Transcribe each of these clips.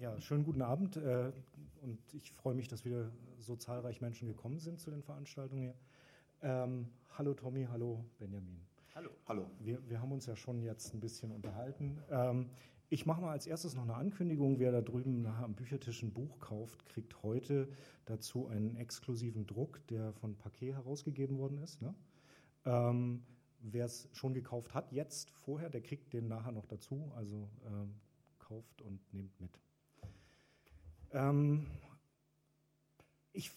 Ja, schönen guten Abend äh, und ich freue mich, dass wieder so zahlreich Menschen gekommen sind zu den Veranstaltungen hier. Ähm, hallo Tommy, hallo Benjamin. Hallo. Hallo. Wir, wir haben uns ja schon jetzt ein bisschen unterhalten. Ähm, ich mache mal als erstes noch eine Ankündigung. Wer da drüben nachher am Büchertisch ein Buch kauft, kriegt heute dazu einen exklusiven Druck, der von Paquet herausgegeben worden ist. Ne? Ähm, Wer es schon gekauft hat, jetzt vorher, der kriegt den nachher noch dazu. Also ähm, kauft und nehmt mit. Ähm, ich,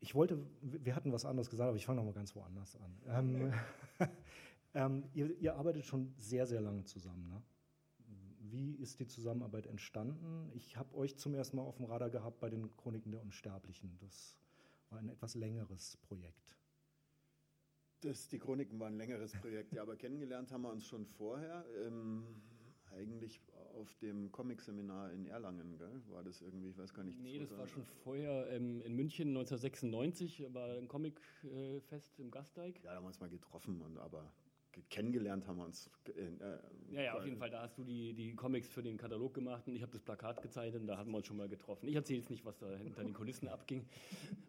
ich wollte, wir hatten was anderes gesagt, aber ich fange noch mal ganz woanders an. Ähm, ähm, ihr, ihr, arbeitet schon sehr, sehr lange zusammen. Ne? Wie ist die Zusammenarbeit entstanden? Ich habe euch zum ersten Mal auf dem Radar gehabt bei den Chroniken der Unsterblichen. Das war ein etwas längeres Projekt. Das, die Chroniken waren ein längeres Projekt, ja, aber kennengelernt haben wir uns schon vorher. Ähm, eigentlich auf dem Comic-Seminar in Erlangen, gell? war das irgendwie, ich weiß gar nicht. Nee, das war schon vorher ähm, in München 1996, war ein Comic-Fest im Gasteig. Ja, da haben wir uns mal getroffen, und, aber kennengelernt haben wir uns. Äh, ja, ja, auf jeden Fall. Da hast du die, die Comics für den Katalog gemacht und ich habe das Plakat gezeichnet und da hatten wir uns schon mal getroffen. Ich erzähle jetzt nicht, was da hinter den Kulissen abging,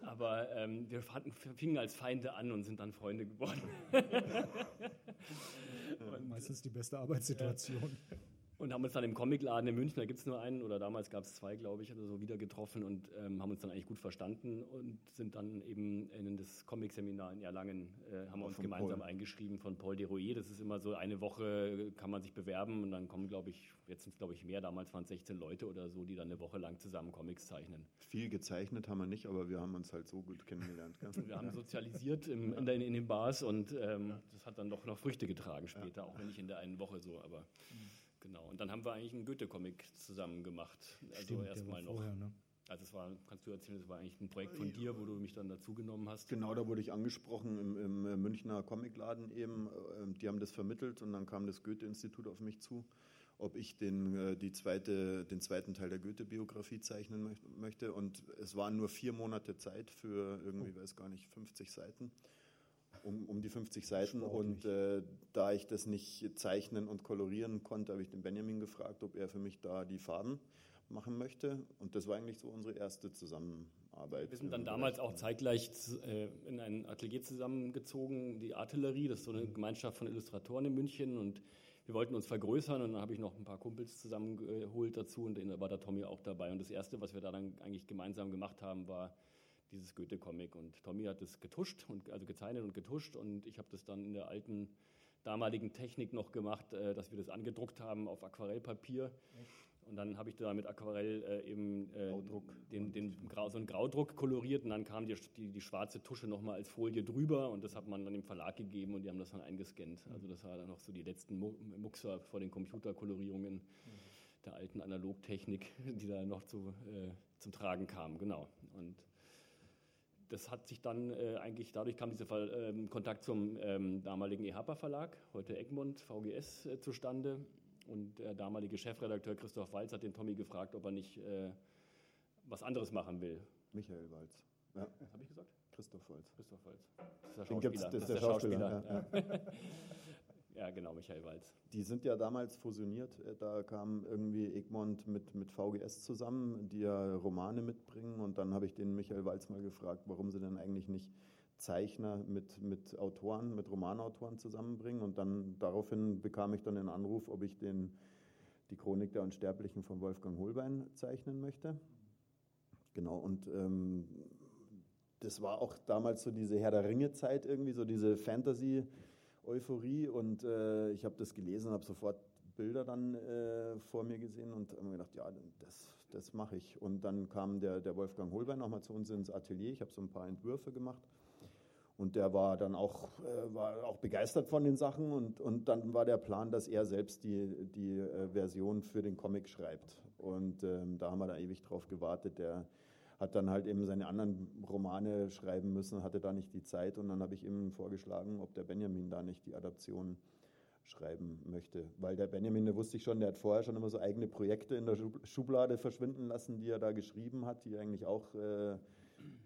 aber ähm, wir fanden, fingen als Feinde an und sind dann Freunde geworden. und, Meistens die beste Arbeitssituation. Ja. Und haben uns dann im Comicladen in München, da gibt es nur einen oder damals gab es zwei, glaube ich, oder so wieder getroffen und ähm, haben uns dann eigentlich gut verstanden und sind dann eben in das Comic-Seminar in Erlangen, äh, haben wir uns gemeinsam Paul. eingeschrieben von Paul Deroyer. Das ist immer so, eine Woche kann man sich bewerben und dann kommen, glaube ich, jetzt sind es, glaube ich, mehr, damals waren es 16 Leute oder so, die dann eine Woche lang zusammen Comics zeichnen. Viel gezeichnet haben wir nicht, aber wir haben uns halt so gut kennengelernt. wir haben sozialisiert im, in, in, den Bars und ähm, das hat dann doch noch Früchte getragen später, ja. auch wenn nicht in der einen Woche so, aber... Mhm. Genau, und dann haben wir eigentlich einen Goethe-Comic zusammen gemacht. Also erstmal noch. Vorher, ne? Also es war, kannst du erzählen, das war eigentlich ein Projekt von dir, wo du mich dann dazugenommen hast. Genau, da wurde ich angesprochen im, im äh, Münchner Comicladen eben. Ähm, die haben das vermittelt und dann kam das Goethe-Institut auf mich zu, ob ich den, äh, die zweite, den zweiten Teil der Goethe-Biografie zeichnen möchte. Und es waren nur vier Monate Zeit für irgendwie, oh. weiß gar nicht, 50 Seiten um, um die 50 Seiten. Sportlich. Und äh, da ich das nicht zeichnen und kolorieren konnte, habe ich den Benjamin gefragt, ob er für mich da die Farben machen möchte. Und das war eigentlich so unsere erste Zusammenarbeit. Wir sind dann damals auch zeitgleich äh, in ein Atelier zusammengezogen, die Artillerie, das ist so eine Gemeinschaft von Illustratoren in München und wir wollten uns vergrößern und dann habe ich noch ein paar Kumpels zusammengeholt dazu und da war der Tommy auch dabei. Und das Erste, was wir da dann eigentlich gemeinsam gemacht haben, war dieses Goethe-Comic. Und Tommy hat das getuscht, und, also gezeichnet und getuscht und ich habe das dann in der alten damaligen Technik noch gemacht, äh, dass wir das angedruckt haben auf Aquarellpapier. Und dann habe ich da mit Aquarell äh, eben äh, den, den, so einen Graudruck koloriert und dann kam die, die, die schwarze Tusche nochmal als Folie drüber und das hat man dann dem Verlag gegeben und die haben das dann eingescannt. Also das war dann noch so die letzten Muxer vor den Computerkolorierungen mhm. der alten Analogtechnik, die da noch zu, äh, zum Tragen kam. Genau. Und das hat sich dann äh, eigentlich, dadurch kam dieser Fall, ähm, Kontakt zum ähm, damaligen EHPA Verlag, heute Egmont, VGS, äh, zustande. Und der damalige Chefredakteur Christoph Walz hat den Tommy gefragt, ob er nicht äh, was anderes machen will. Michael Walz. Ja. Was habe ich gesagt? Christoph Walz. Christoph Walz. Das ist der Schauspieler. Das ist der Schauspieler. Ja, ja. Ja, genau, Michael Walz. Die sind ja damals fusioniert. Da kam irgendwie Egmont mit, mit VGS zusammen, die ja Romane mitbringen. Und dann habe ich den Michael Walz mal gefragt, warum sie denn eigentlich nicht Zeichner mit, mit Autoren, mit Romanautoren zusammenbringen. Und dann daraufhin bekam ich dann den Anruf, ob ich den, die Chronik der Unsterblichen von Wolfgang Holbein zeichnen möchte. Genau, und ähm, das war auch damals so diese Herr der Ringe-Zeit irgendwie, so diese Fantasy- Euphorie und äh, ich habe das gelesen, habe sofort Bilder dann äh, vor mir gesehen und habe mir gedacht, ja, das, das mache ich. Und dann kam der, der Wolfgang Holbein nochmal zu uns ins Atelier. Ich habe so ein paar Entwürfe gemacht. Und der war dann auch, äh, war auch begeistert von den Sachen. Und, und dann war der Plan, dass er selbst die, die äh, Version für den Comic schreibt. Und ähm, da haben wir da ewig drauf gewartet. Der, hat dann halt eben seine anderen Romane schreiben müssen, hatte da nicht die Zeit und dann habe ich ihm vorgeschlagen, ob der Benjamin da nicht die Adaption schreiben möchte. Weil der Benjamin, der wusste ich schon, der hat vorher schon immer so eigene Projekte in der Schublade verschwinden lassen, die er da geschrieben hat, die eigentlich auch äh,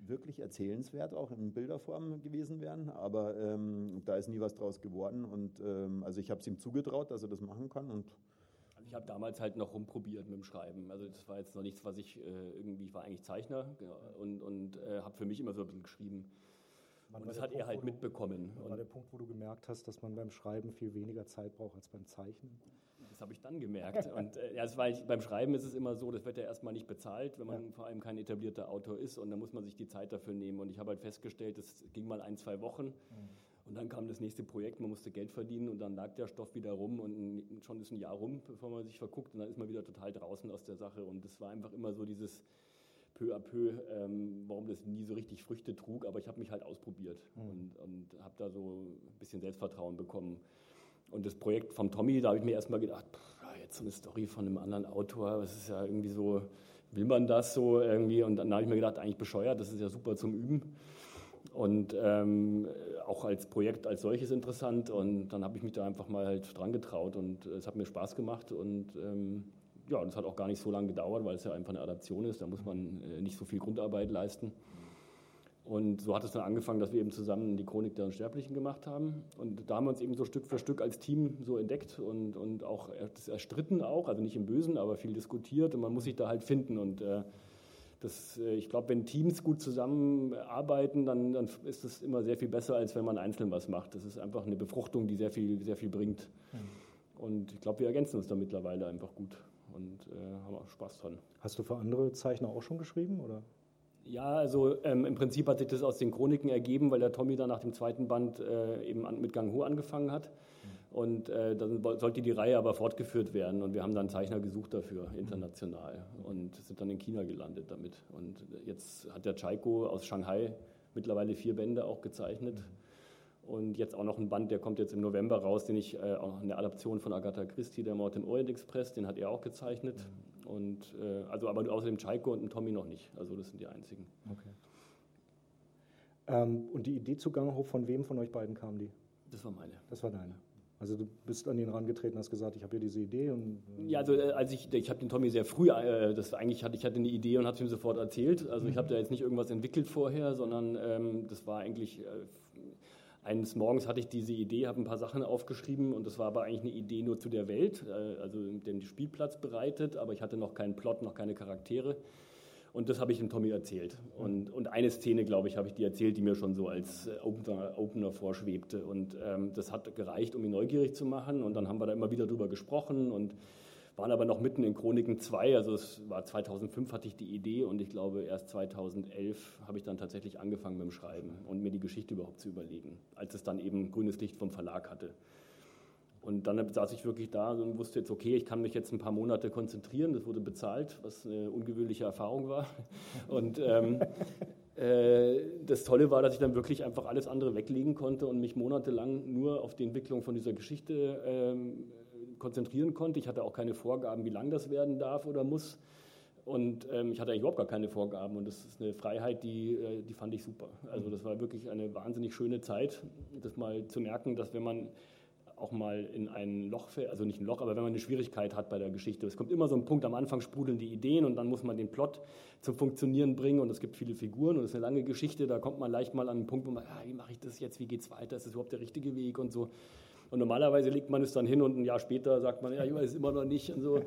wirklich erzählenswert auch in Bilderform gewesen wären. Aber ähm, da ist nie was draus geworden. Und ähm, also ich habe es ihm zugetraut, dass er das machen kann und Ich habe damals halt noch rumprobiert mit dem Schreiben. Also das war jetzt noch nichts, was ich äh, irgendwie, ich war eigentlich Zeichner und, und äh, habe für mich immer so ein bisschen geschrieben. Wann und das hat er Punkt, halt wo du- mitbekommen. Wann war der Punkt, wo du gemerkt hast, dass man beim Schreiben viel weniger Zeit braucht als beim Zeichnen? Das habe ich dann gemerkt. Und äh, ja, es war, beim Schreiben ist es immer so, das wird ja erstmal nicht bezahlt, wenn man Ja. vor allem kein etablierter Autor ist. Und dann muss man sich die Zeit dafür nehmen. Und ich habe halt festgestellt, das ging mal ein, zwei Wochen. Und dann kam das nächste Projekt, man musste Geld verdienen und dann lag der Stoff wieder rum und schon ist ein Jahr rum, bevor man sich verguckt und dann ist man wieder total draußen aus der Sache. Und das war einfach immer so dieses peu à peu, ähm, warum das nie so richtig Früchte trug, aber ich habe mich halt ausprobiert und, und habe da so ein bisschen Selbstvertrauen bekommen. Und das Projekt vom Tommy, da habe ich mir erstmal gedacht, pff, jetzt so eine Story von einem anderen Autor, das ist ja irgendwie so, will man das so irgendwie? Und dann habe ich mir gedacht, eigentlich bescheuert, das ist ja super zum Üben. Und ähm, auch als Projekt als solches interessant. Und dann habe ich mich da einfach mal halt dran getraut und es hat mir Spaß gemacht. Und ähm, ja, es hat auch gar nicht so lange gedauert, weil es ja einfach eine Adaption ist. Da muss man äh, nicht so viel Grundarbeit leisten. Und so hat es dann angefangen, dass wir eben zusammen die Chronik der Unsterblichen gemacht haben. Und da haben wir uns eben so Stück für Stück als Team so entdeckt und, und auch das erstritten auch, also nicht im Bösen, aber viel diskutiert. Und man muss sich da halt finden. Und äh, das, äh, ich glaube, wenn Teams gut zusammenarbeiten, dann, dann ist es immer sehr viel besser, als wenn man einzeln was macht. Das ist einfach eine Befruchtung, die sehr viel, sehr viel bringt. Und ich glaube, wir ergänzen uns da mittlerweile einfach gut und äh, haben auch Spaß dran. Hast du für andere Zeichner auch schon geschrieben? Oder? Ja, also ähm, im Prinzip hat sich das aus den Chroniken ergeben, weil der Tommy dann nach dem zweiten Band äh, eben an, mit Gang Ho angefangen hat. Und äh, dann sollte die Reihe aber fortgeführt werden und wir haben dann einen Zeichner gesucht dafür, international. Und sind dann in China gelandet damit. Und jetzt hat der Chaiko aus Shanghai mittlerweile vier Bände auch gezeichnet. Und jetzt auch noch ein Band, der kommt jetzt im November raus, den ich äh, auch eine Adaption von Agatha Christie, der Mord im Orient Express, den hat er auch gezeichnet. Und äh, also aber außer dem Chaiko und dem Tommy noch nicht. Also das sind die einzigen. Okay. Ähm, und die Idee zu Ganghof, von wem von euch beiden kam die? Das war meine. Das war deine. Also du bist an ihn rangetreten, hast gesagt, ich habe hier diese Idee und äh, Ja, also äh, als ich, ich habe den Tommy sehr früh, äh, das eigentlich hatte ich hatte eine Idee und habe es ihm sofort erzählt. Also ich habe da jetzt nicht irgendwas entwickelt vorher, sondern ähm, das war eigentlich äh, eines Morgens hatte ich diese Idee, habe ein paar Sachen aufgeschrieben und das war aber eigentlich eine Idee nur zu der Welt, äh, also den Spielplatz bereitet, aber ich hatte noch keinen Plot, noch keine Charaktere. Und das habe ich dem Tommy erzählt. Und, und eine Szene, glaube ich, habe ich dir erzählt, die mir schon so als äh, Opener, Opener vorschwebte. Und ähm, das hat gereicht, um ihn neugierig zu machen. Und dann haben wir da immer wieder drüber gesprochen und waren aber noch mitten in Chroniken 2. Also es war 2005 hatte ich die Idee und ich glaube erst 2011 habe ich dann tatsächlich angefangen mit dem Schreiben und mir die Geschichte überhaupt zu überlegen, als es dann eben grünes Licht vom Verlag hatte. Und dann saß ich wirklich da und wusste jetzt, okay, ich kann mich jetzt ein paar Monate konzentrieren. Das wurde bezahlt, was eine ungewöhnliche Erfahrung war. Und ähm, äh, das Tolle war, dass ich dann wirklich einfach alles andere weglegen konnte und mich monatelang nur auf die Entwicklung von dieser Geschichte ähm, konzentrieren konnte. Ich hatte auch keine Vorgaben, wie lang das werden darf oder muss. Und ähm, ich hatte eigentlich überhaupt gar keine Vorgaben. Und das ist eine Freiheit, die, äh, die fand ich super. Also das war wirklich eine wahnsinnig schöne Zeit, das mal zu merken, dass wenn man auch mal in ein Loch fällt, also nicht ein Loch, aber wenn man eine Schwierigkeit hat bei der Geschichte. Es kommt immer so ein Punkt, am Anfang sprudeln die Ideen und dann muss man den Plot zum Funktionieren bringen und es gibt viele Figuren und es ist eine lange Geschichte, da kommt man leicht mal an einen Punkt, wo man, ah, wie mache ich das jetzt, wie geht es weiter, ist das überhaupt der richtige Weg und so. Und normalerweise legt man es dann hin und ein Jahr später sagt man, ja, ich weiß es immer noch nicht und so.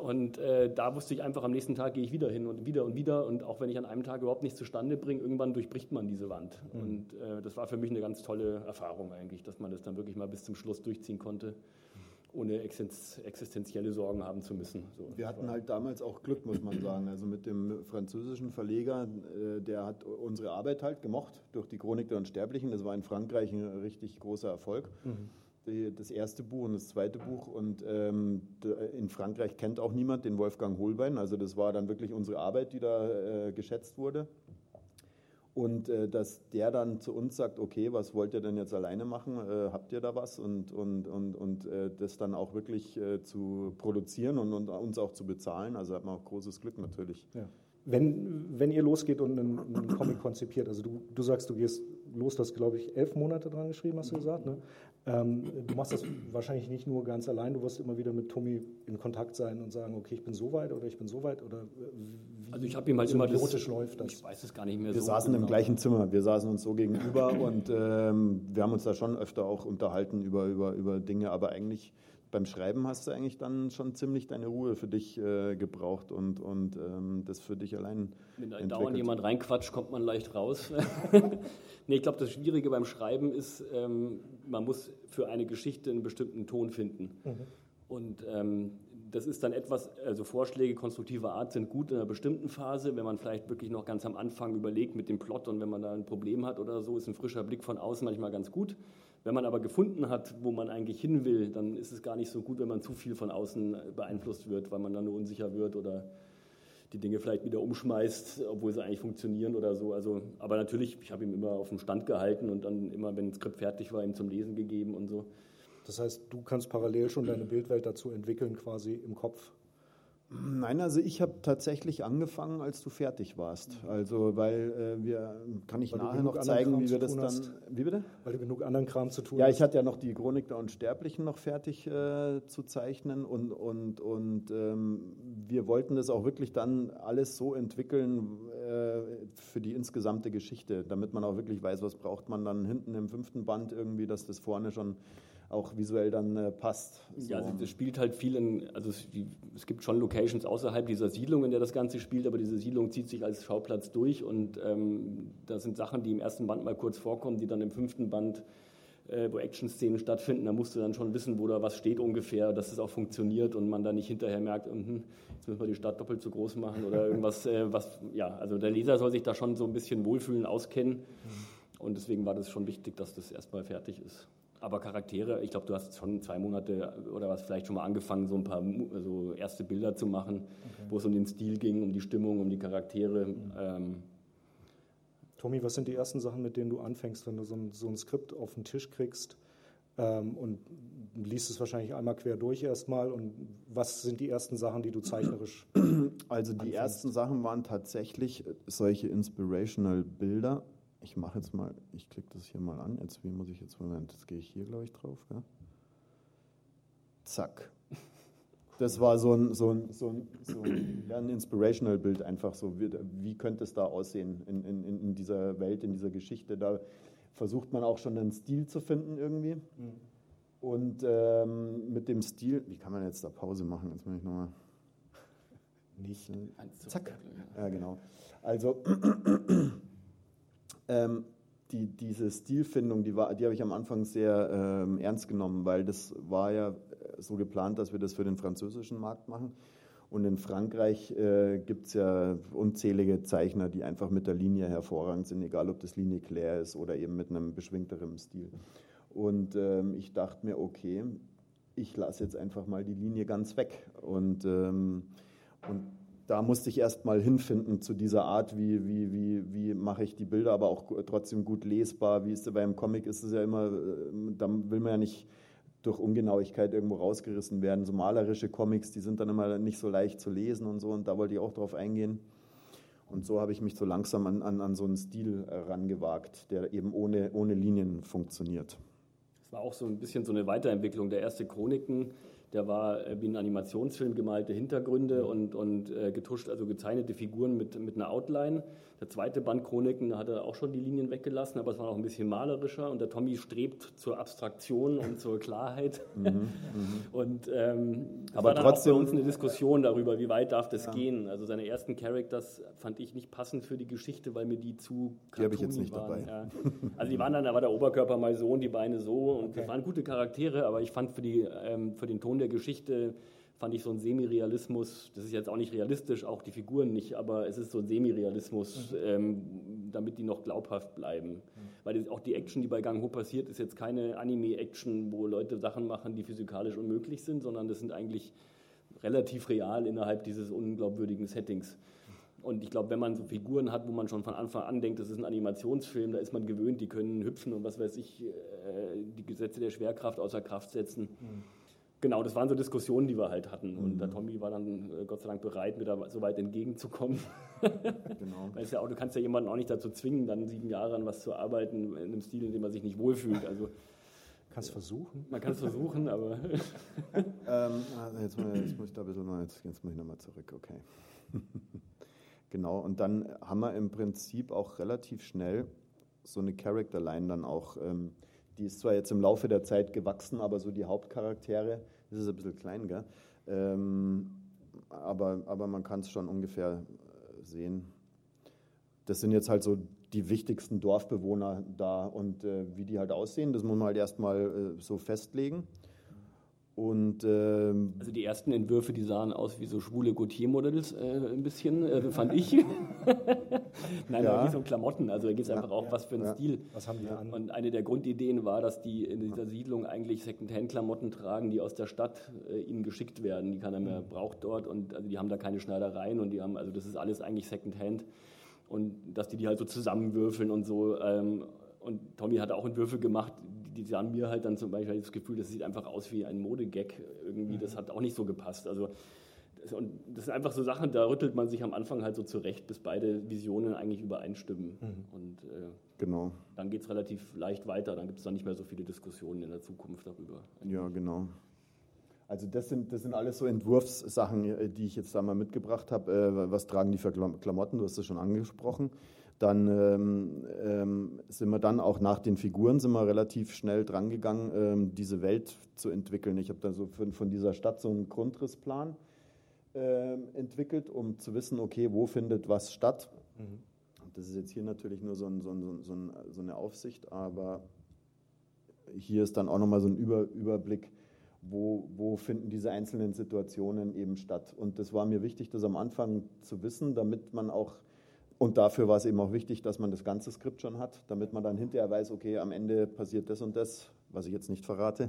Und äh, da wusste ich einfach, am nächsten Tag gehe ich wieder hin und wieder und wieder. Und auch wenn ich an einem Tag überhaupt nichts zustande bringe, irgendwann durchbricht man diese Wand. Mhm. Und äh, das war für mich eine ganz tolle Erfahrung eigentlich, dass man das dann wirklich mal bis zum Schluss durchziehen konnte, ohne existen- existenzielle Sorgen haben zu müssen. So, Wir hatten halt damals auch Glück, muss man sagen. Also mit dem französischen Verleger, äh, der hat unsere Arbeit halt gemocht durch die Chronik der Unsterblichen. Das war in Frankreich ein richtig großer Erfolg. Die, das erste Buch und das zweite Buch. Und ähm, in Frankreich kennt auch niemand den Wolfgang Holbein. Also das war dann wirklich unsere Arbeit, die da äh, geschätzt wurde. Und äh, dass der dann zu uns sagt, okay, was wollt ihr denn jetzt alleine machen? Äh, habt ihr da was? Und, und, und, und äh, das dann auch wirklich äh, zu produzieren und, und uns auch zu bezahlen. Also hat man auch großes Glück natürlich. Ja. Wenn, wenn ihr losgeht und einen, einen Comic konzipiert, also du, du sagst, du gehst los, das glaube ich elf Monate dran geschrieben, hast du gesagt. Ne? Ähm, du machst das wahrscheinlich nicht nur ganz allein, du wirst immer wieder mit Tommy in Kontakt sein und sagen, okay, ich bin so weit oder ich bin so weit oder äh, wie Also ich habe ihm halt immer das, läuft das. Ich weiß es gar nicht mehr Wir so saßen im genau. gleichen Zimmer, wir saßen uns so gegenüber und ähm, wir haben uns da schon öfter auch unterhalten über, über, über Dinge, aber eigentlich beim Schreiben hast du eigentlich dann schon ziemlich deine Ruhe für dich äh, gebraucht und, und ähm, das für dich allein. Wenn da dauernd jemand reinquatscht, kommt man leicht raus. nee, ich glaube, das Schwierige beim Schreiben ist, ähm, man muss für eine Geschichte einen bestimmten Ton finden. Mhm. Und ähm, das ist dann etwas, also Vorschläge konstruktiver Art sind gut in einer bestimmten Phase, wenn man vielleicht wirklich noch ganz am Anfang überlegt mit dem Plot und wenn man da ein Problem hat oder so, ist ein frischer Blick von außen manchmal ganz gut. Wenn man aber gefunden hat, wo man eigentlich hin will, dann ist es gar nicht so gut, wenn man zu viel von außen beeinflusst wird, weil man dann nur unsicher wird oder die Dinge vielleicht wieder umschmeißt, obwohl sie eigentlich funktionieren oder so. Also, aber natürlich, ich habe ihm immer auf dem Stand gehalten und dann immer, wenn ein Skript fertig war, ihm zum Lesen gegeben und so. Das heißt, du kannst parallel schon deine Bildwelt dazu entwickeln, quasi im Kopf. Nein, also ich habe tatsächlich angefangen, als du fertig warst. Also, weil äh, wir, kann ich weil nachher noch zeigen, wie wir das dann. Hast. Wie bitte? Weil du genug anderen Kram zu tun hast. Ja, ich hatte ja noch die Chronik der Unsterblichen noch fertig äh, zu zeichnen und, und, und ähm, wir wollten das auch wirklich dann alles so entwickeln äh, für die insgesamte Geschichte, damit man auch wirklich weiß, was braucht man dann hinten im fünften Band irgendwie, dass das vorne schon auch visuell dann äh, passt. So. Ja, das spielt halt viel in, also es, es, gibt schon Locations außerhalb dieser Siedlung, in der das Ganze spielt, aber diese Siedlung zieht sich als Schauplatz durch und ähm, da sind Sachen, die im ersten Band mal kurz vorkommen, die dann im fünften Band, äh, wo Action-Szenen stattfinden, da musst du dann schon wissen, wo da was steht ungefähr, dass es auch funktioniert und man dann nicht hinterher merkt, mh, jetzt müssen wir die Stadt doppelt so groß machen oder irgendwas, äh, was, ja, also der Leser soll sich da schon so ein bisschen wohlfühlen, auskennen. Mhm. Und deswegen war das schon wichtig, dass das erstmal fertig ist. Aber Charaktere, ich glaube, du hast schon zwei Monate oder was vielleicht schon mal angefangen, so ein paar so erste Bilder zu machen, okay. wo es um den Stil ging, um die Stimmung, um die Charaktere. Mhm. Ähm. Tommy, was sind die ersten Sachen, mit denen du anfängst, wenn du so ein, so ein Skript auf den Tisch kriegst ähm, und liest es wahrscheinlich einmal quer durch erstmal und was sind die ersten Sachen, die du zeichnerisch Also die anfängst? ersten Sachen waren tatsächlich solche inspirational Bilder ich mache jetzt mal, ich klicke das hier mal an. Jetzt, wie muss ich jetzt, Moment, jetzt gehe ich hier, glaube ich, drauf. Ja? Zack. Das war so ein, so ein, so ein, so ein, ein Inspirational-Bild einfach so. Wie, wie, könnte es da aussehen in, in, in dieser Welt, in dieser Geschichte? Da versucht man auch schon einen Stil zu finden irgendwie. Mhm. Und ähm, mit dem Stil, wie kann man jetzt da Pause machen? Jetzt muss ich nochmal. Nicht. Zack. Ja, genau. Also. Ähm, die, diese Stilfindung, die, die habe ich am Anfang sehr ähm, ernst genommen, weil das war ja äh, so geplant, dass wir das für den französischen Markt machen. Und in Frankreich äh, gibt es ja unzählige Zeichner, die einfach mit der Linie hervorragend sind, egal ob das Linie Claire ist oder eben mit einem beschwingteren Stil. Und ähm, ich dachte mir, okay, ich lasse jetzt einfach mal die Linie ganz weg. Und, ähm, und da musste ich erst mal hinfinden zu dieser Art, wie, wie, wie, wie mache ich die Bilder, aber auch trotzdem gut lesbar. Wie ist es beim Comic ist es ja immer, äh, da will man ja nicht durch Ungenauigkeit irgendwo rausgerissen werden. So malerische Comics, die sind dann immer nicht so leicht zu lesen und so, und da wollte ich auch drauf eingehen. Und so habe ich mich so langsam an, an, an so einen Stil herangewagt, der eben ohne, ohne Linien funktioniert. Es war auch so ein bisschen so eine Weiterentwicklung der erste Chroniken der war äh, wie ein Animationsfilm gemalte Hintergründe und, und äh, getuscht, also gezeichnete Figuren mit, mit einer Outline. Der zweite Band Chroniken, da hat er auch schon die Linien weggelassen, aber es war noch ein bisschen malerischer und der Tommy strebt zur Abstraktion und zur Klarheit. Mhm, mhm. und ähm, aber war trotzdem auch bei uns eine Diskussion darüber, wie weit darf das ja. gehen. Also seine ersten Characters fand ich nicht passend für die Geschichte, weil mir die zu Die habe ich jetzt nicht waren. dabei. Ja. Also die waren dann, da war der Oberkörper mal so und die Beine so und okay. das waren gute Charaktere, aber ich fand für, die, ähm, für den Ton der Geschichte fand ich so ein Semi-Realismus, das ist jetzt auch nicht realistisch, auch die Figuren nicht, aber es ist so ein Semi-Realismus, mhm. ähm, damit die noch glaubhaft bleiben. Mhm. Weil auch die Action, die bei Gang Ho passiert, ist jetzt keine Anime-Action, wo Leute Sachen machen, die physikalisch unmöglich sind, sondern das sind eigentlich relativ real innerhalb dieses unglaubwürdigen Settings. Und ich glaube, wenn man so Figuren hat, wo man schon von Anfang an denkt, das ist ein Animationsfilm, da ist man gewöhnt, die können hüpfen und was weiß ich, äh, die Gesetze der Schwerkraft außer Kraft setzen. Mhm genau, das waren so Diskussionen, die wir halt hatten. Und der mhm. Tommy war dann äh, Gott sei Dank bereit, mir da so weit entgegenzukommen. genau. Weil ja auch, du kannst ja jemanden auch nicht dazu zwingen, dann sieben Jahre an was zu arbeiten, in einem Stil, in dem man sich nicht wohlfühlt. Also, Kannst versuchen. Man kann es versuchen, aber. ähm, also jetzt, jetzt, muss ich da ein bisschen mal, jetzt, jetzt muss ich nochmal zurück, okay. genau, und dann haben wir im Prinzip auch relativ schnell so eine Character Line dann auch. Ähm, die ist zwar jetzt im Laufe der Zeit gewachsen, aber so die Hauptcharaktere Das ist ein bisschen klein, gell? Ähm, aber, aber man kann es schon ungefähr äh, sehen. Das sind jetzt halt so die wichtigsten Dorfbewohner da und äh, wie die halt aussehen, das muss man halt erstmal äh, so festlegen. Und, ähm, also die ersten Entwürfe, die sahen aus wie so schwule Gautier-Models äh, ein bisschen, äh, fand ich. Nein, ja. aber wie so Klamotten. Also da geht es einfach ja, auch, was für ein ja. Stil. Was haben die an? Und eine der Grundideen war, dass die in dieser Siedlung eigentlich Secondhand-Klamotten tragen, die aus der Stadt äh, ihnen geschickt werden, die keiner mehr mhm. braucht dort. Und also die haben da keine Schneidereien und die haben, also das ist alles eigentlich Secondhand. Und dass die die halt so zusammenwürfeln und so. Ähm, und Tommy hat auch Entwürfe gemacht, die sahen mir halt dann zum Beispiel das Gefühl, das sieht einfach aus wie ein Modegag irgendwie. Das mhm. hat auch nicht so gepasst. Also und das sind einfach so Sachen, da rüttelt man sich am Anfang halt so zurecht, bis beide Visionen eigentlich übereinstimmen. Mhm. Und äh, genau. dann geht es relativ leicht weiter. Dann gibt es dann nicht mehr so viele Diskussionen in der Zukunft darüber. Ja, genau. Also das sind, das sind alles so Entwurfssachen, äh, die ich jetzt da mal mitgebracht habe. Äh, was tragen die für Klamotten? Du hast es schon angesprochen. Dann ähm, ähm, sind wir dann auch nach den Figuren sind wir relativ schnell drangegangen, ähm, diese Welt zu entwickeln. Ich habe dann so von, von, dieser Stadt so einen Grundrissplan ähm, entwickelt, um zu wissen, okay, wo findet was statt. Mhm. Das ist jetzt hier natürlich nur so, ein, so, ein, so, ein, so, eine Aufsicht, aber hier ist dann auch nochmal so ein Über, Überblick, wo, wo finden diese einzelnen Situationen eben statt. Und das war mir wichtig, das am Anfang zu wissen, damit man auch und dafür war es eben auch wichtig, dass man das ganze Skript schon hat, damit man dann hinterher weiß, okay, am Ende passiert das und das, was ich jetzt nicht verrate.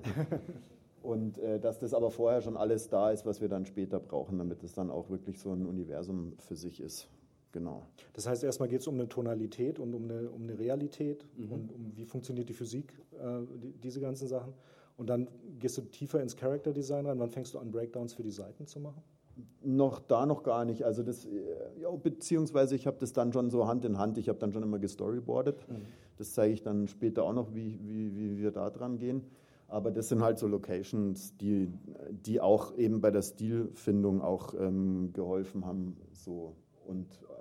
und äh, dass das aber vorher schon alles da ist, was wir dann später brauchen, damit es dann auch wirklich so ein Universum für sich ist. Genau. Das heißt, erstmal geht es um eine Tonalität und um eine, um eine Realität mhm. und um wie funktioniert die Physik, äh, die, diese ganzen Sachen. Und dann gehst du tiefer ins Character Design rein. Wann fängst du an, Breakdowns für die Seiten zu machen? Noch da noch gar nicht. Also das, äh, ja, beziehungsweise ich habe das dann schon so Hand in Hand. Ich habe dann schon immer gestoryboardet. Mhm. Das zeige ich dann später auch noch, wie, wie, wie wir da dran gehen. Aber das sind halt so Locations, die, die auch eben bei der Stilfindung auch ähm, geholfen haben. So. Und äh,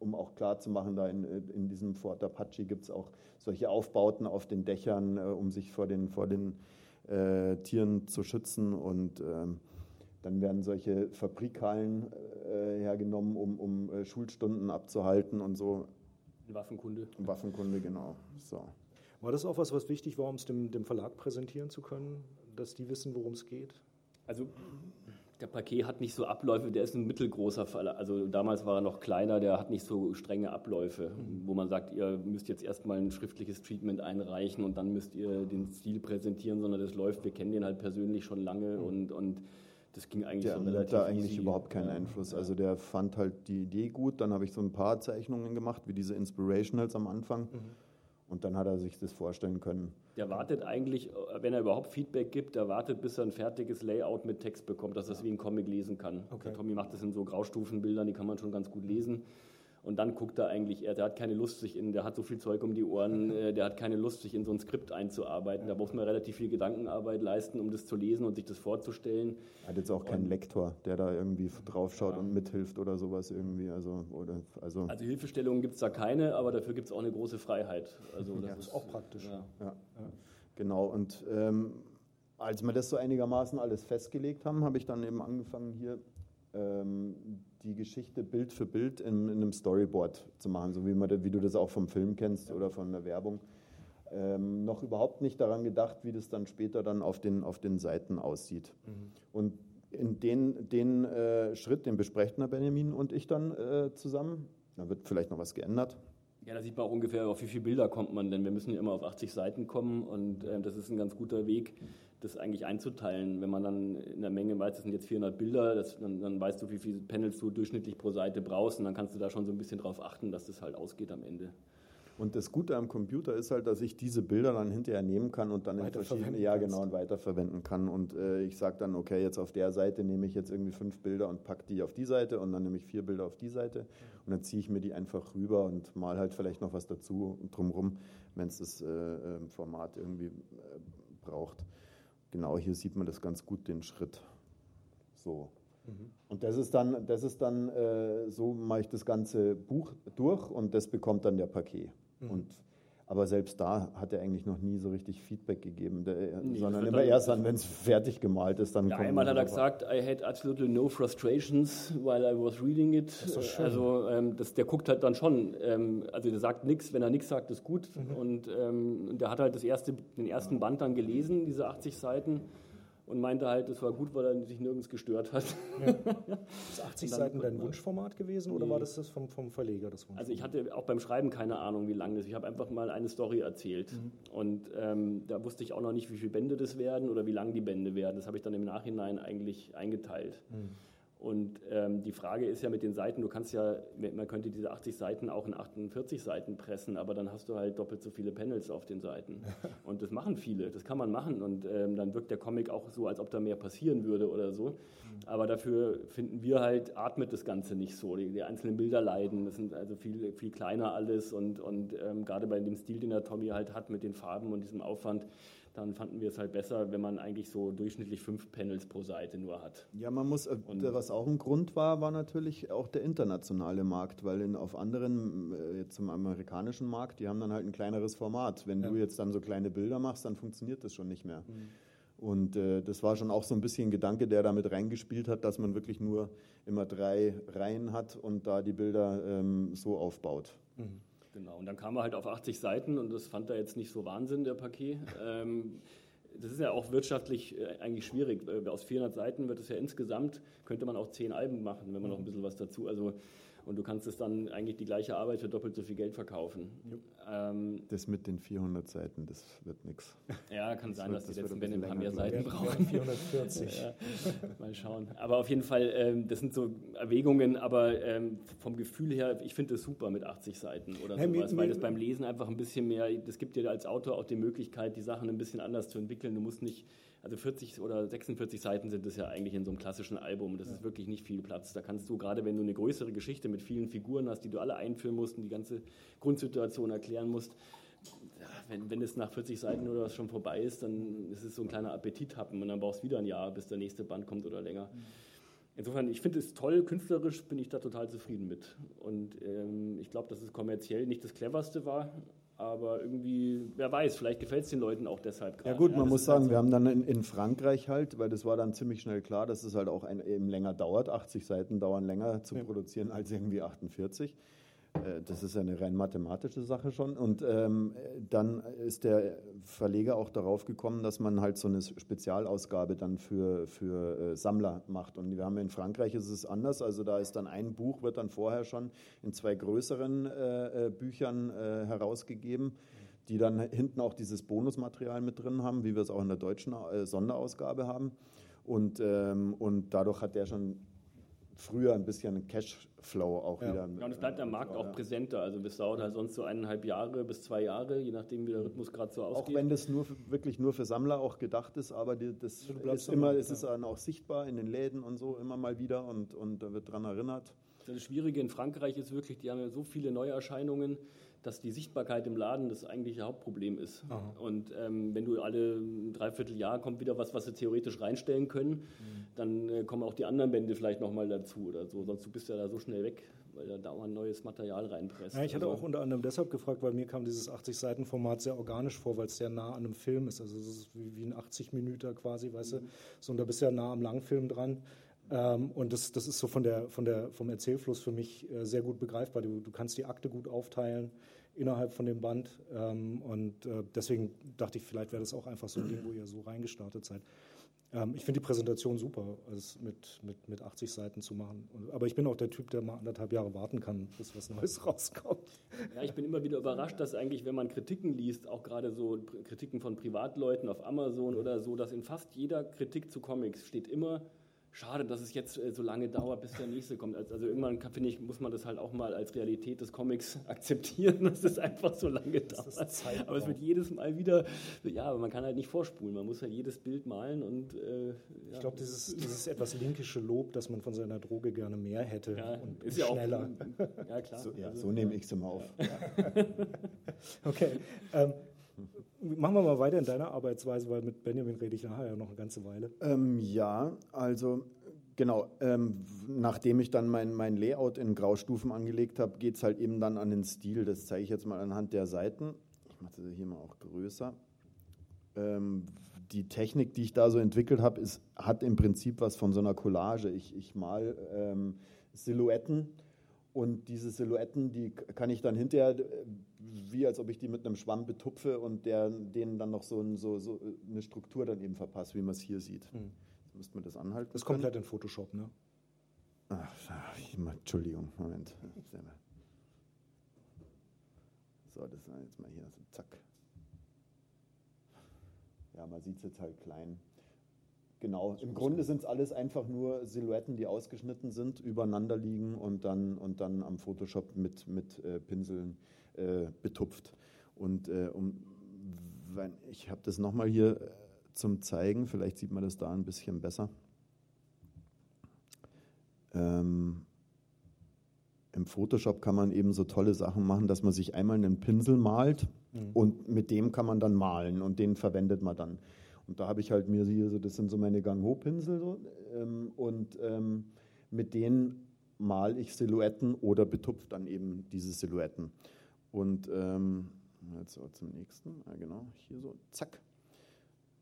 um auch klar zu machen, da in, in diesem Fort Apache gibt es auch solche Aufbauten auf den Dächern, äh, um sich vor den, vor den äh, Tieren zu schützen. Und ähm, dann werden solche Fabrikhallen äh, hergenommen, um, um äh, Schulstunden abzuhalten und so. Waffenkunde. Waffenkunde, genau. So. War das auch was, was wichtig war, um es dem, dem Verlag präsentieren zu können, dass die wissen, worum es geht? Also der Paket hat nicht so Abläufe, der ist ein mittelgroßer Fall. Also damals war er noch kleiner, der hat nicht so strenge Abläufe, mhm. wo man sagt, ihr müsst jetzt erstmal ein schriftliches Treatment einreichen und dann müsst ihr den Stil präsentieren, sondern das läuft, wir kennen den halt persönlich schon lange mhm. und, und das ging eigentlich der so relativ da eigentlich easy. überhaupt keinen Einfluss. Also der fand halt die Idee gut. Dann habe ich so ein paar Zeichnungen gemacht, wie diese Inspirationals am Anfang. Mhm. Und dann hat er sich das vorstellen können. Der wartet eigentlich, wenn er überhaupt Feedback gibt, der wartet, bis er ein fertiges Layout mit Text bekommt, dass er es wie ein Comic lesen kann. Okay. Tommy macht das in so Graustufenbildern, die kann man schon ganz gut lesen. Und dann guckt er eigentlich, er, der hat keine Lust, sich in, der hat so viel Zeug um die Ohren, äh, der hat keine Lust, sich in so ein Skript einzuarbeiten. Da muss man relativ viel Gedankenarbeit leisten, um das zu lesen und sich das vorzustellen. Er hat jetzt auch keinen und, Lektor, der da irgendwie draufschaut ja. und mithilft oder sowas irgendwie. Also, oder, also, also Hilfestellungen gibt es da keine, aber dafür gibt es auch eine große Freiheit. Also das ja, ist auch praktisch. Ja. ja. Genau, und ähm, als wir das so einigermaßen alles festgelegt haben, habe ich dann eben angefangen, hier ähm, die Geschichte Bild für Bild in, in, einem Storyboard zu machen, so wie, man, wie du das auch vom Film kennst oder von der Werbung. Ähm, noch überhaupt nicht daran gedacht, wie das dann später dann auf den, auf den Seiten aussieht. Mhm. Und in den, den äh, Schritt, den besprechen Herr Benjamin und ich dann äh, zusammen. Da wird vielleicht noch was geändert. Ja, da sieht man auch ungefähr, auf wie viele Bilder kommt man, denn wir müssen ja immer auf 80 Seiten kommen und äh, das ist ein ganz guter Weg, das eigentlich einzuteilen. Wenn man dann in der Menge weiß, das sind jetzt 400 Bilder, das, dann, dann, weißt du, wie viele Panels du durchschnittlich pro Seite brauchst und dann kannst du da schon so ein bisschen drauf achten, dass das halt ausgeht am Ende. Und das Gute am Computer ist halt, dass ich diese Bilder dann hinterher nehmen kann und dann in verschiedene, ja genau, und weiterverwenden kann. Und äh, ich sage dann, okay, jetzt auf der Seite nehme ich jetzt irgendwie fünf Bilder und packe die auf die Seite und dann nehme ich vier Bilder auf die Seite und dann ziehe ich mir die einfach rüber und mal halt vielleicht noch was dazu drumherum, wenn es das äh, ähm, Format irgendwie äh, braucht genau hier sieht man das ganz gut, den Schritt. So. Mhm. Und das ist dann, das ist dann äh, so mache ich das ganze Buch durch und das bekommt dann der Paket. Mhm. Und Aber selbst da hat er eigentlich noch nie so richtig Feedback gegeben, der, nee, sondern immer erst dann, wenn es fertig gemalt ist, dann ja, kommt einmal hat er gesagt, I had absolutely no frustrations while I was reading it. Also ähm, das, der guckt halt dann schon, ähm, also der sagt nichts, wenn er nichts sagt, ist gut. Mhm. Und ähm, der hat halt das erste, den ersten Band dann gelesen, diese 80 Seiten und meinte halt, es war gut, weil er sich nirgends gestört hat. Ja. Ist 80 Seiten dein Wunschformat gewesen oder nee. war das das vom, vom Verleger das Wunschformat? Also ich hatte auch beim Schreiben keine Ahnung, wie lang das ist. Ich habe einfach mal eine Story erzählt mhm. und ähm, da wusste ich auch noch nicht, wie viele Bände das werden oder wie lang die Bände werden. Das habe ich dann im Nachhinein eigentlich eingeteilt. Mhm. Und ähm, die Frage ist ja mit den Seiten, du kannst ja, man könnte diese 80 Seiten auch in 48 Seiten pressen, aber dann hast du halt doppelt so viele Panels auf den Seiten. Und das machen viele, das kann man machen. Und ähm, dann wirkt der Comic auch so, als ob da mehr passieren würde oder so. Mhm. Aber dafür finden wir halt, atmet das Ganze nicht so. Die, die einzelnen Bilder leiden, das sind also viel, viel kleiner alles. Und, und ähm, gerade bei dem Stil, den der Tommy halt hat mit den Farben und diesem Aufwand, dann fanden wir es halt besser, wenn man eigentlich so durchschnittlich fünf Panels pro Seite nur hat. Ja, man muss, äh, und was auch ein Grund war, war natürlich auch der internationale Markt, weil in, auf anderen, äh, zum amerikanischen Markt, die haben dann halt ein kleineres Format. Wenn ja. du jetzt dann so kleine Bilder machst, dann funktioniert das schon nicht mehr. Mhm. Und äh, das war schon auch so ein bisschen ein Gedanke, der damit reingespielt hat, dass man wirklich nur immer drei Reihen hat und da die Bilder ähm, so aufbaut. Mhm. Genau, und dann kam er halt auf 80 Seiten und das fand er jetzt nicht so Wahnsinn, der Paket. Ähm, das ist ja auch wirtschaftlich äh, eigentlich schwierig. Äh, aus 400 Seiten wird es ja insgesamt, könnte man auch 10 Alben machen, wenn man noch ein bisschen was dazu. Also und du kannst es dann eigentlich die gleiche Arbeit für doppelt so viel Geld verkaufen. Ähm, das mit den 400 Seiten, das wird nichts. Ja, kann das sein, wird, dass die letzten Bände ein paar mehr Seiten brauchen. 440. ja, mal schauen. Aber auf jeden Fall, ähm, das sind so Erwägungen, aber ähm, vom Gefühl her, ich finde es super mit 80 Seiten oder hey, sowas, weil das beim Lesen einfach ein bisschen mehr, das gibt dir als Autor auch die Möglichkeit, die Sachen ein bisschen anders zu entwickeln. Du musst nicht also 40 oder 46 Seiten sind es ja eigentlich in so einem klassischen Album. Das ja. ist wirklich nicht viel Platz. Da kannst du, gerade wenn du eine größere Geschichte mit vielen Figuren hast, die du alle einführen musst und die ganze Grundsituation erklären musst, wenn, wenn es nach 40 Seiten oder was schon vorbei ist, dann ist es so ein kleiner Appetithappen und dann brauchst du wieder ein Jahr, bis der nächste Band kommt oder länger. Mhm. Insofern, ich finde es toll, künstlerisch bin ich da total zufrieden mit. Und ähm, ich glaube, dass es kommerziell nicht das cleverste war, aber irgendwie, wer weiß, vielleicht gefällt es den Leuten auch deshalb gerade. Ja gut, man ja, muss sagen, halt wir haben dann in, in, Frankreich halt, weil das war dann ziemlich schnell klar, dass es halt auch ein, eben länger dauert. 80 Seiten dauern länger zu ja. produzieren als irgendwie 48. Äh, das ist eine rein mathematische Sache schon. Und ähm, dann ist der Verleger auch darauf gekommen, dass man halt so eine Spezialausgabe dann für, für äh, Sammler macht. Und wir haben in Frankreich ist es anders. Also da ist dann ein Buch, wird dann vorher schon in zwei größeren äh, äh Büchern äh, herausgegeben, die dann hinten auch dieses Bonusmaterial mit drin haben, wie wir es auch in der deutschen äh, Sonderausgabe haben. Und, ähm, und dadurch hat der schon früher ein bisschen Cashflow auch ja. wieder. Ja, und es bleibt am Markt auch ja. präsenter. Also das dauert halt sonst so eineinhalb Jahre bis zwei Jahre, je nachdem, wie der Rhythmus gerade so ausgeht. Auch wenn das nur für, wirklich nur für Sammler auch gedacht ist, aber die, das ist immer, es ist dann auch sichtbar in den Läden und so immer mal wieder und, und da wird dran erinnert. Das Schwierige in Frankreich ist wirklich, die haben ja so viele Neuerscheinungen dass die Sichtbarkeit im Laden das eigentliche Hauptproblem ist. Aha. Und ähm, wenn du alle dreiviertel Jahr kommt wieder was, was sie theoretisch reinstellen können, mhm. dann äh, kommen auch die anderen Bände vielleicht nochmal dazu oder so. Sonst du bist ja da so schnell weg, weil da dauernd neues Material reinpresst. Ja, ich hatte also, auch unter anderem deshalb gefragt, weil mir kam dieses 80-Seiten-Format sehr organisch vor, weil es sehr nah an einem Film ist. Also es ist wie, wie ein 80-Minüter quasi, weißt mhm. du. So, und da bist du ja nah am Langfilm dran. Ähm, und das, das ist so von der, von der, vom Erzählfluss für mich äh, sehr gut begreifbar. Du, du kannst die Akte gut aufteilen innerhalb von dem Band. Ähm, und äh, deswegen dachte ich, vielleicht wäre das auch einfach so ein Ding, wo ihr so reingestartet seid. Ähm, ich finde die Präsentation super, es mit, mit, mit 80 Seiten zu machen. Aber ich bin auch der Typ, der mal anderthalb Jahre warten kann, bis was Neues rauskommt. Ja, ich bin immer wieder überrascht, dass eigentlich, wenn man Kritiken liest, auch gerade so Kritiken von Privatleuten auf Amazon oder so, dass in fast jeder Kritik zu Comics steht immer, schade, dass es jetzt äh, so lange dauert, bis der nächste kommt. Also, also irgendwann, finde ich, muss man das halt auch mal als Realität des Comics akzeptieren, dass es einfach so lange dauert. Aber es wird jedes Mal wieder, ja, aber man kann halt nicht vorspulen. Man muss halt jedes Bild malen und. Äh, ja. Ich glaube, dieses, dieses etwas linkische Lob, dass man von seiner Droge gerne mehr hätte ja, und, ist ja schneller. Auch, ja, klar. So, ja, also, so nehme ich es immer auf. okay. Ähm, Machen wir mal weiter in deiner Arbeitsweise, weil mit Benjamin rede ich nachher ja noch eine ganze Weile. Ähm, ja, also genau, ähm, nachdem ich dann mein, mein Layout in Graustufen angelegt habe, geht es halt eben dann an den Stil. Das zeige ich jetzt mal anhand der Seiten. Ich mache das hier mal auch größer. Ähm, die Technik, die ich da so entwickelt habe, hat im Prinzip was von so einer Collage. Ich, ich mal ähm, Silhouetten und diese Silhouetten, die kann ich dann hinterher, wie als ob ich die mit einem Schwamm betupfe und der, denen dann noch so, ein, so, so eine Struktur dann eben verpasse, wie man es hier sieht. Mhm. Jetzt müsste man das anhalten. Das ist komplett in Photoshop, ne? Ach, Entschuldigung, Moment. So, das ist jetzt mal hier, so zack. Ja, man sieht es jetzt halt klein. Genau, im Grunde sind es alles einfach nur Silhouetten, die ausgeschnitten sind, übereinander liegen und dann, und dann am Photoshop mit, mit äh, Pinseln äh, betupft. Und äh, um, wenn, ich habe das nochmal hier äh, zum Zeigen, vielleicht sieht man das da ein bisschen besser. Ähm, Im Photoshop kann man eben so tolle Sachen machen, dass man sich einmal einen Pinsel malt mhm. und mit dem kann man dann malen und den verwendet man dann. Und da habe ich halt mir hier so, das sind so meine Gang-Ho-Pinsel so, ähm, und ähm, mit denen male ich Silhouetten oder betupfe dann eben diese Silhouetten. Und ähm, jetzt zum nächsten, ja, genau, hier so, zack.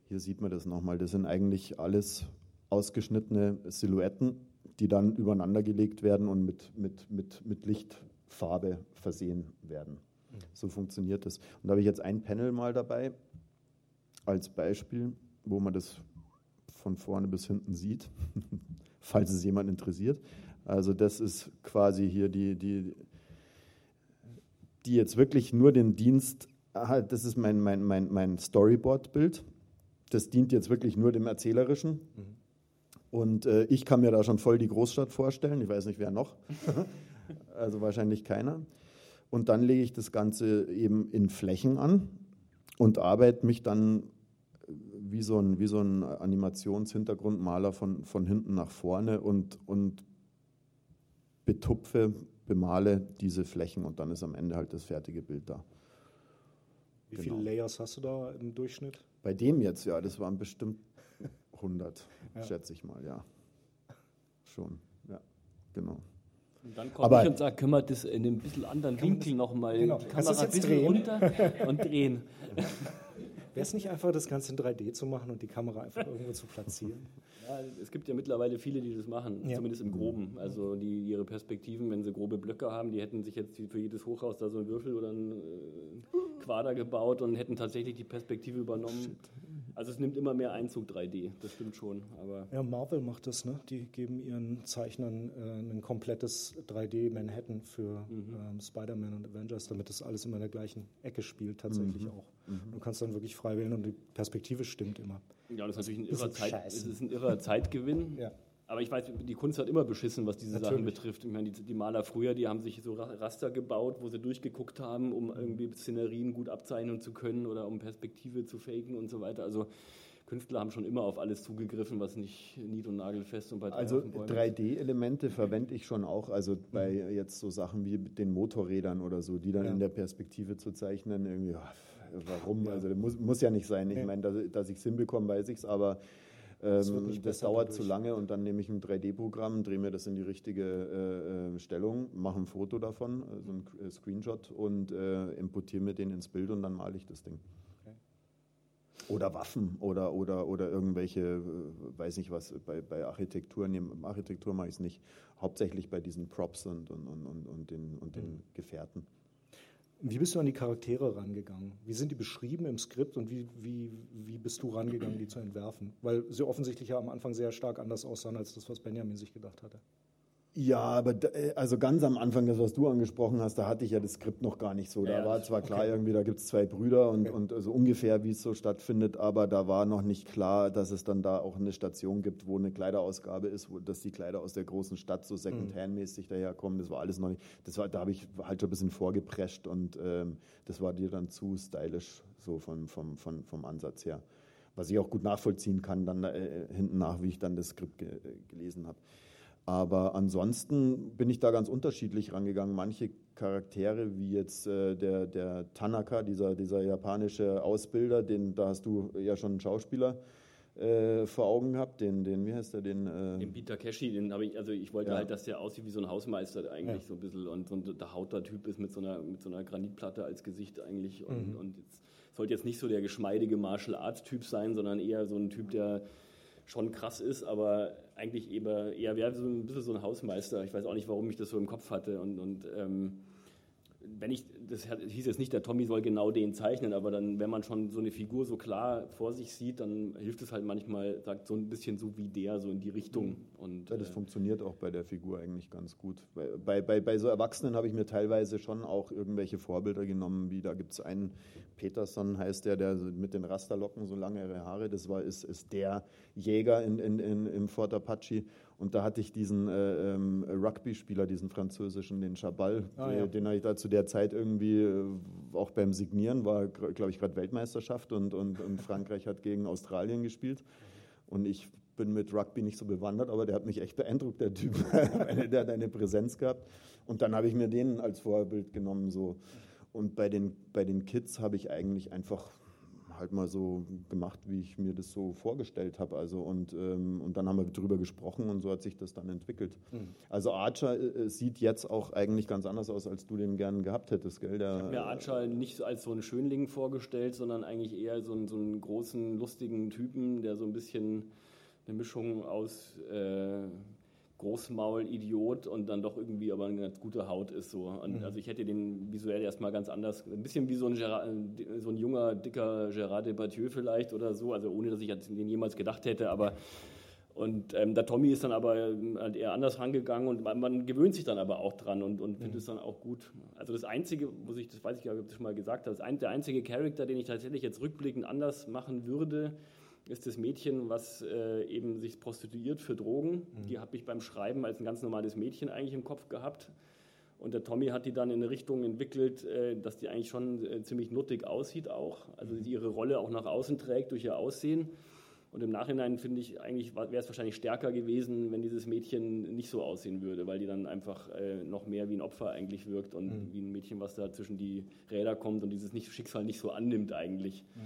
Hier sieht man das nochmal. Das sind eigentlich alles ausgeschnittene Silhouetten die dann übereinander gelegt werden und mit, mit, mit, mit Lichtfarbe versehen werden. Mhm. So funktioniert das. Und da habe ich jetzt ein Panel mal dabei als Beispiel, wo man das von vorne bis hinten sieht, falls es jemand interessiert. Also das ist quasi hier die, die, die jetzt wirklich nur den Dienst, das ist mein, mein, mein, mein Storyboard-Bild. Das dient jetzt wirklich nur dem Erzählerischen. Mhm. Und äh, ich kann mir da schon voll die Großstadt vorstellen. Ich weiß nicht, wer noch. also wahrscheinlich keiner. Und dann lege ich das Ganze eben in Flächen an und arbeite mich dann äh, wie so ein, wie so ein Animationshintergrundmaler von, von hinten nach vorne und, und betupfe, bemale diese Flächen und dann ist am Ende halt das fertige Bild da. Wie genau. viele Layers hast du da im Durchschnitt? Bei dem jetzt, ja, das waren bestimmt 100, ja. schätze ich mal, ja. Schon, ja, genau. Und dann komme ich und sage, können wir das in einem bisschen anderen Winkel nochmal, genau. die Kamera ein bisschen drehen? runter und drehen. Wäre es nicht einfach, das Ganze in 3D zu machen und die Kamera einfach irgendwo zu platzieren? Ja, es gibt ja mittlerweile viele, die das machen, ja. zumindest im Groben. Also die ihre Perspektiven, wenn sie grobe Blöcke haben, die hätten sich jetzt für jedes Hochhaus da so einen Würfel oder einen äh, Quader gebaut und hätten tatsächlich die Perspektive übernommen. Shit. Also es nimmt immer mehr Einzug 3D, das stimmt schon. Aber ja, Marvel macht das, ne? Die geben ihren Zeichnern äh, ein komplettes 3D Manhattan für mhm. ähm, Spider-Man und Avengers, damit das alles immer in der gleichen Ecke spielt, tatsächlich mhm. auch. Mhm. Du kannst dann wirklich frei wählen und die Perspektive stimmt immer. Ja, das ist natürlich ein irrer, Zeit, ist ein irrer Zeitgewinn. ja. Aber ich weiß, die Kunst hat immer beschissen, was diese Natürlich. Sachen betrifft. Ich meine, die, die, Maler früher, die haben sich so Raster gebaut, wo sie durchgeguckt haben, um irgendwie Szenerien gut abzeichnen zu können oder um Perspektive zu faken und so weiter. Also Künstler haben schon immer auf alles zugegriffen, was nicht nied- und nagelfest und bei Also 3D-Elemente verwende ich schon auch, also bei mhm. jetzt so Sachen wie den Motorrädern oder so, die dann ja. in der Perspektive zu zeichnen, irgendwie, warum? Also das muss, muss ja nicht sein. Ich meine, dass, dass ich es hinbekomme, weiß ich es, aber das, ähm, das dauert zu lange und dann nehme ich ein 3D-Programm, drehe mir das in die richtige äh, äh, Stellung, mache ein Foto davon, also ein äh, Screenshot und äh, importiere mir den ins Bild und dann male ich das Ding. Oder Waffen oder, oder, oder irgendwelche, äh, weiß nicht was, bei, bei Architektur, nee, Architektur mache ich es nicht, hauptsächlich bei diesen Props und, und, und, und, den, und den mhm. Gefährten. Wie bist du an die Charaktere rangegangen? Wie sind die beschrieben im Skript und wie, wie, wie bist du rangegangen, die zu entwerfen? Weil sie offensichtlich ja am Anfang sehr stark anders aussahen als das, was Benjamin sich gedacht hatte. Ja, aber da, äh, also ganz am Anfang, das, was du angesprochen hast, da hatte ich ja das Skript noch gar nicht so. Da ja, war zwar klar, okay. irgendwie, da gibt es zwei Brüder und, okay. und also ungefähr, wie es so stattfindet, aber da war noch nicht klar, dass es dann da auch eine Station gibt, wo eine Kleiderausgabe ist, wo, dass die Kleider aus der großen Stadt so Secondhand-mäßig daherkommen. Das war alles noch nicht. Das war, da habe ich halt schon ein bisschen vorgeprescht und ähm, das war dir dann zu stylisch, so von, vom, vom, vom Ansatz her. Was ich auch gut nachvollziehen kann, dann äh, hinten nach, wie ich dann das Skript ge gelesen habe. Aber ansonsten bin ich da ganz unterschiedlich rangegangen. Manche Charaktere, wie jetzt äh, der, der Tanaka, dieser, dieser japanische Ausbilder, den, da hast du ja schon einen Schauspieler äh, vor Augen gehabt, den, den, wie heißt der, den? Äh den Peter Cashy, den habe ich, also ich wollte ja. halt, dass der aussieht wie so ein Hausmeister eigentlich ja. so ein bisschen und so ein der Hauter Typ ist mit so einer, mit so einer Granitplatte als Gesicht eigentlich und, mhm. und jetzt, sollte jetzt nicht so der geschmeidige Martial Arts Typ sein, sondern eher so ein Typ, der schon krass ist, aber eigentlich eher, eher wäre so ein bisschen so ein Hausmeister. Ich weiß auch nicht, warum ich das so im Kopf hatte und, und ähm, wenn ich, das hieß jetzt nicht, der Tommy soll genau den zeichnen, aber dann, wenn man schon so eine Figur so klar vor sich sieht, dann hilft es halt manchmal, sagt so ein bisschen so wie der, so in die Richtung. Und, ja, das äh, funktioniert auch bei der Figur eigentlich ganz gut. Bei, bei, bei so Erwachsenen habe ich mir teilweise schon auch irgendwelche Vorbilder genommen, wie da gibt es einen, Peterson heißt der, der mit den Rasterlocken so lange Haare, das war, ist, ist der Jäger in, in, in, im Fort Apache und da hatte ich diesen äh, ähm, Rugby-Spieler, diesen französischen, den Chabal, ah, ja. den habe ich da zu der Zeit irgendwie äh, auch beim Signieren, war, glaube ich, gerade Weltmeisterschaft und, und, und Frankreich hat gegen Australien gespielt. Und ich bin mit Rugby nicht so bewandert, aber der hat mich echt beeindruckt, der Typ. der hat eine Präsenz gehabt. Und dann habe ich mir den als Vorbild genommen. So. Und bei den, bei den Kids habe ich eigentlich einfach halt mal so gemacht, wie ich mir das so vorgestellt habe. Also und, ähm, und dann haben wir darüber gesprochen und so hat sich das dann entwickelt. Mhm. Also Archer äh, äh, sieht jetzt auch eigentlich ganz anders aus, als du den gern gehabt hättest, gell? Der, ich habe mir Archer nicht als so einen Schönling vorgestellt, sondern eigentlich eher so einen, so einen großen, lustigen Typen, der so ein bisschen eine Mischung aus äh, Großmaul-Idiot und dann doch irgendwie aber eine ganz gute Haut ist. So. Und mhm. Also ich hätte den visuell erstmal ganz anders, ein bisschen wie so ein, Gerard, so ein junger, dicker Gerard Depardieu vielleicht oder so, also ohne, dass ich den jemals gedacht hätte, aber und ähm, der Tommy ist dann aber ähm, halt eher anders rangegangen und man, man, gewöhnt sich dann aber auch dran und, und findet mhm. es dann auch gut. Also das Einzige, muss ich, das weiß ich gar nicht, ob ich das schon mal gesagt habe, ein, der einzige Charakter, den ich tatsächlich jetzt rückblickend anders machen würde, ist das Mädchen, was äh, eben sich prostituiert für Drogen. Mhm. Die habe ich beim Schreiben als ein ganz normales Mädchen eigentlich im Kopf gehabt. Und der Tommy hat die dann in eine Richtung entwickelt, äh, dass die eigentlich schon äh, ziemlich nuttig aussieht auch. Also mhm. ihre Rolle auch nach außen trägt durch ihr Aussehen. Und im Nachhinein finde ich eigentlich, wäre es wahrscheinlich stärker gewesen, wenn dieses Mädchen nicht so aussehen würde, weil die dann einfach äh, noch mehr wie ein Opfer eigentlich wirkt und mhm. wie ein Mädchen, was da zwischen die Räder kommt und dieses nicht, Schicksal nicht so annimmt eigentlich. Mhm.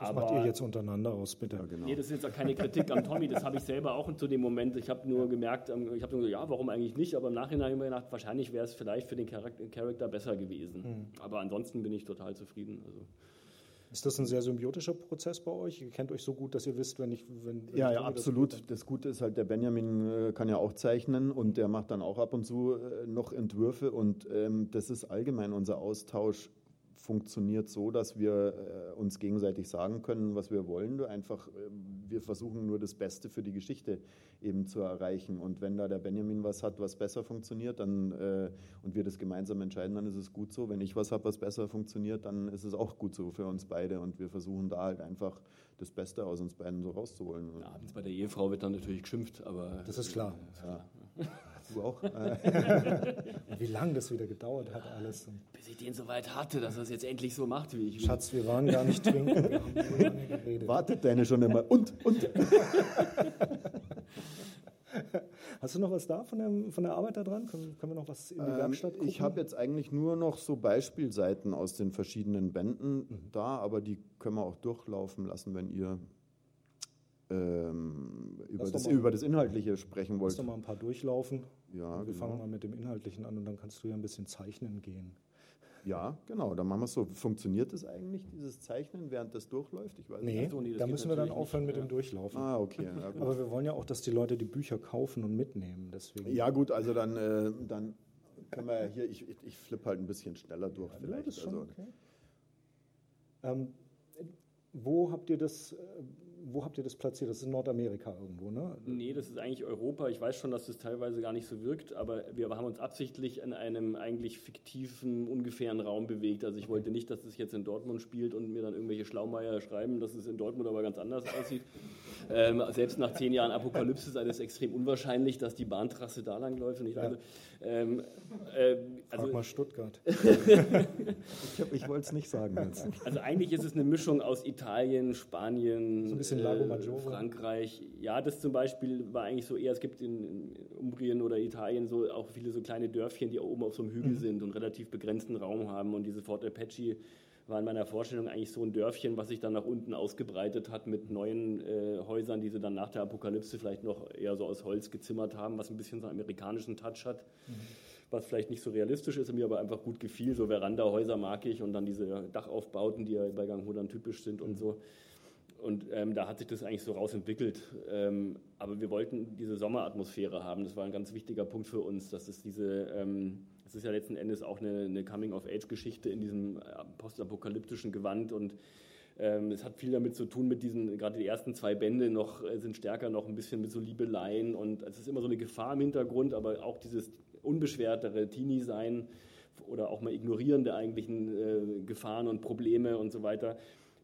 Das aber, macht ihr jetzt untereinander aus, bitte. Ja, genau. Nee, das ist jetzt auch keine Kritik an Tommy, das habe ich selber auch zu dem Moment. Ich habe nur gemerkt, ähm, ich habe nur gesagt, ja, warum eigentlich nicht? Aber im Nachhinein habe ich mir gedacht, wahrscheinlich wäre es vielleicht für den Charakter besser gewesen. Mhm. Aber ansonsten bin ich total zufrieden. Also. Ist das ein sehr symbiotischer Prozess bei euch? Ihr kennt euch so gut, dass ihr wisst, wenn ich. Wenn, wenn ja, ich ja, absolut. Das, das, Gute ist halt, der Benjamin äh, kann ja auch zeichnen und der macht dann auch ab und zu äh, noch Entwürfe und ähm, das ist allgemein unser Austausch funktioniert so, dass wir äh, uns gegenseitig sagen können, was wir wollen. Du einfach, äh, wir versuchen nur das Beste für die Geschichte eben zu erreichen. Und wenn da der Benjamin was hat, was besser funktioniert, dann äh, und wir das gemeinsam entscheiden, dann ist es gut so. Wenn ich was habe, was besser funktioniert, dann ist es auch gut so für uns beide. Und wir versuchen da halt einfach das Beste aus uns beiden so rauszuholen. abends bei der Ehefrau wird dann natürlich geschimpft, aber das ist klar. Ja. Du auch? wie lange das wieder gedauert hat, alles. Bis ich den so weit hatte, dass er es jetzt endlich so macht, wie ich. Schatz, wir waren gar nicht trinken. Wir haben Wartet deine schon immer. Und, und. Hast du noch was da von der, von der Arbeit da dran? Können, können wir noch was in die ähm, Werkstatt gucken? Ich habe jetzt eigentlich nur noch so Beispielseiten aus den verschiedenen Bänden mhm. da, aber die können wir auch durchlaufen lassen, wenn ihr ähm, über, das, mal, über das Inhaltliche sprechen wollt. Lass doch mal ein paar durchlaufen. Ja, wir genau. fangen mal mit dem Inhaltlichen an und dann kannst du ja ein bisschen zeichnen gehen. Ja, genau, dann machen wir es so. Funktioniert das eigentlich, dieses Zeichnen, während das durchläuft? Ich weiß nee, nicht. da müssen wir dann aufhören mit ja. dem Durchlaufen. Ah, okay. Ja, Aber wir wollen ja auch, dass die Leute die Bücher kaufen und mitnehmen. Deswegen. Ja, gut, also dann, äh, dann können wir ja hier, ich, ich, ich flippe halt ein bisschen schneller durch ja, vielleicht. Das ist schon also. okay. Ähm, wo habt ihr das, äh, wo habt ihr das platziert? Das ist in Nordamerika irgendwo, ne? Nee, das ist eigentlich Europa. Ich weiß schon, dass das teilweise gar nicht so wirkt, aber wir haben uns absichtlich in einem eigentlich fiktiven, ungefähren Raum bewegt. Also ich wollte nicht, dass es jetzt in Dortmund spielt und mir dann irgendwelche Schlaumeier schreiben, dass es in Dortmund aber ganz anders aussieht. Ähm, selbst nach zehn Jahren Apokalypse sei es extrem unwahrscheinlich, dass die Bahntrasse da lang läuft. Und ja. also, ähm, äh, also, Frag mal Stuttgart. ich, ich wollte es nicht sagen jetzt. Also eigentlich ist es eine Mischung aus Italien, Spanien, so ein bisschen Lago äh, Maggiore. Frankreich. Ja, das zum Beispiel war eigentlich so eher, es gibt in, in Umbrien oder Italien so auch viele so kleine Dörfchen, die oben auf so einem Hügel mhm. sind und relativ begrenzten Raum haben. Und diese Fort Apache war in meiner Vorstellung eigentlich so ein Dörfchen, was sich dann nach unten ausgebreitet hat mit neuen äh, Häusern, die sie dann nach der Apokalypse vielleicht noch eher so aus Holz gezimmert haben, was ein bisschen so einen amerikanischen Touch hat. Mhm. Was vielleicht nicht so realistisch ist, mir aber einfach gut gefiel. So Veranda-Häuser mag ich und dann diese Dachaufbauten, die ja bei Ganghodern typisch sind und so. Und ähm, da hat sich das eigentlich so rausentwickelt. Ähm, aber wir wollten diese Sommeratmosphäre haben. Das war ein ganz wichtiger Punkt für uns, dass es diese, ähm, es ist ja letzten Endes auch eine, eine Coming-of-Age-Geschichte in diesem äh, postapokalyptischen Gewand und ähm, es hat viel damit zu tun, mit diesen, gerade die ersten zwei Bände noch, äh, sind stärker noch ein bisschen mit so Liebeleien und es ist immer so eine Gefahr im Hintergrund, aber auch dieses unbeschwertere Teenie-Sein oder auch mal ignorieren der eigentlichen äh, Gefahren und Probleme und so weiter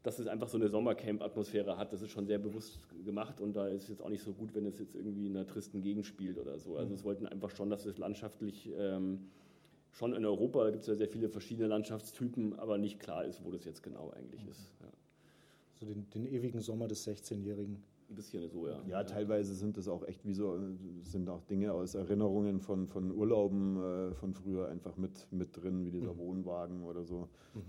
dass es einfach so eine Sommercamp-Atmosphäre hat, das ist schon sehr bewusst gemacht und da ist es jetzt auch nicht so gut, wenn es jetzt irgendwie in einer tristen Gegend spielt oder so. Also es wollten einfach schon, dass es landschaftlich ähm, schon in Europa gibt es ja sehr viele verschiedene Landschaftstypen, aber nicht klar ist, wo das jetzt genau eigentlich mhm. ist. Ja. So den, den ewigen Sommer des 16-Jährigen. Ein bisschen so, ja. Ja, teilweise sind das auch echt wie so, sind auch Dinge aus Erinnerungen von, von Urlauben äh, von früher einfach mit, mit drin, wie dieser mhm. Wohnwagen oder so. Mhm.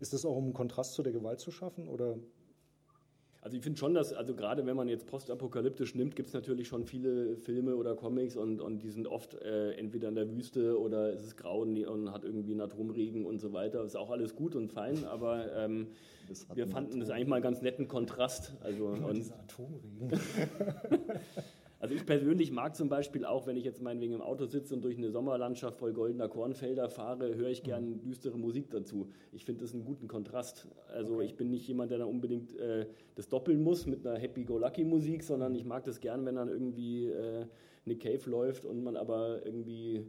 Ist das auch um einen Kontrast zu der Gewalt zu schaffen oder also ich finde schon, dass, also gerade wenn man jetzt postapokalyptisch nimmt, gibt es natürlich schon viele Filme oder Comics und, und die sind oft äh, entweder in der Wüste oder es ist grau und hat irgendwie einen Atomregen und so weiter. Ist auch alles gut und fein, aber ähm, wir fanden das eigentlich mal einen ganz netten Kontrast. Also, und, dieser Atomregen. Also ich persönlich mag zum Beispiel auch, wenn ich jetzt meinetwegen im Auto sitze und durch eine Sommerlandschaft voll goldener Kornfelder fahre, höre ich gerne mhm. düstere Musik dazu. Ich finde das einen guten Kontrast. Also okay. ich bin nicht jemand, der da unbedingt äh, das doppeln muss mit einer Happy-Go-Lucky-Musik, sondern ich mag das gern, wenn dann irgendwie äh, Nick Cave läuft und man aber irgendwie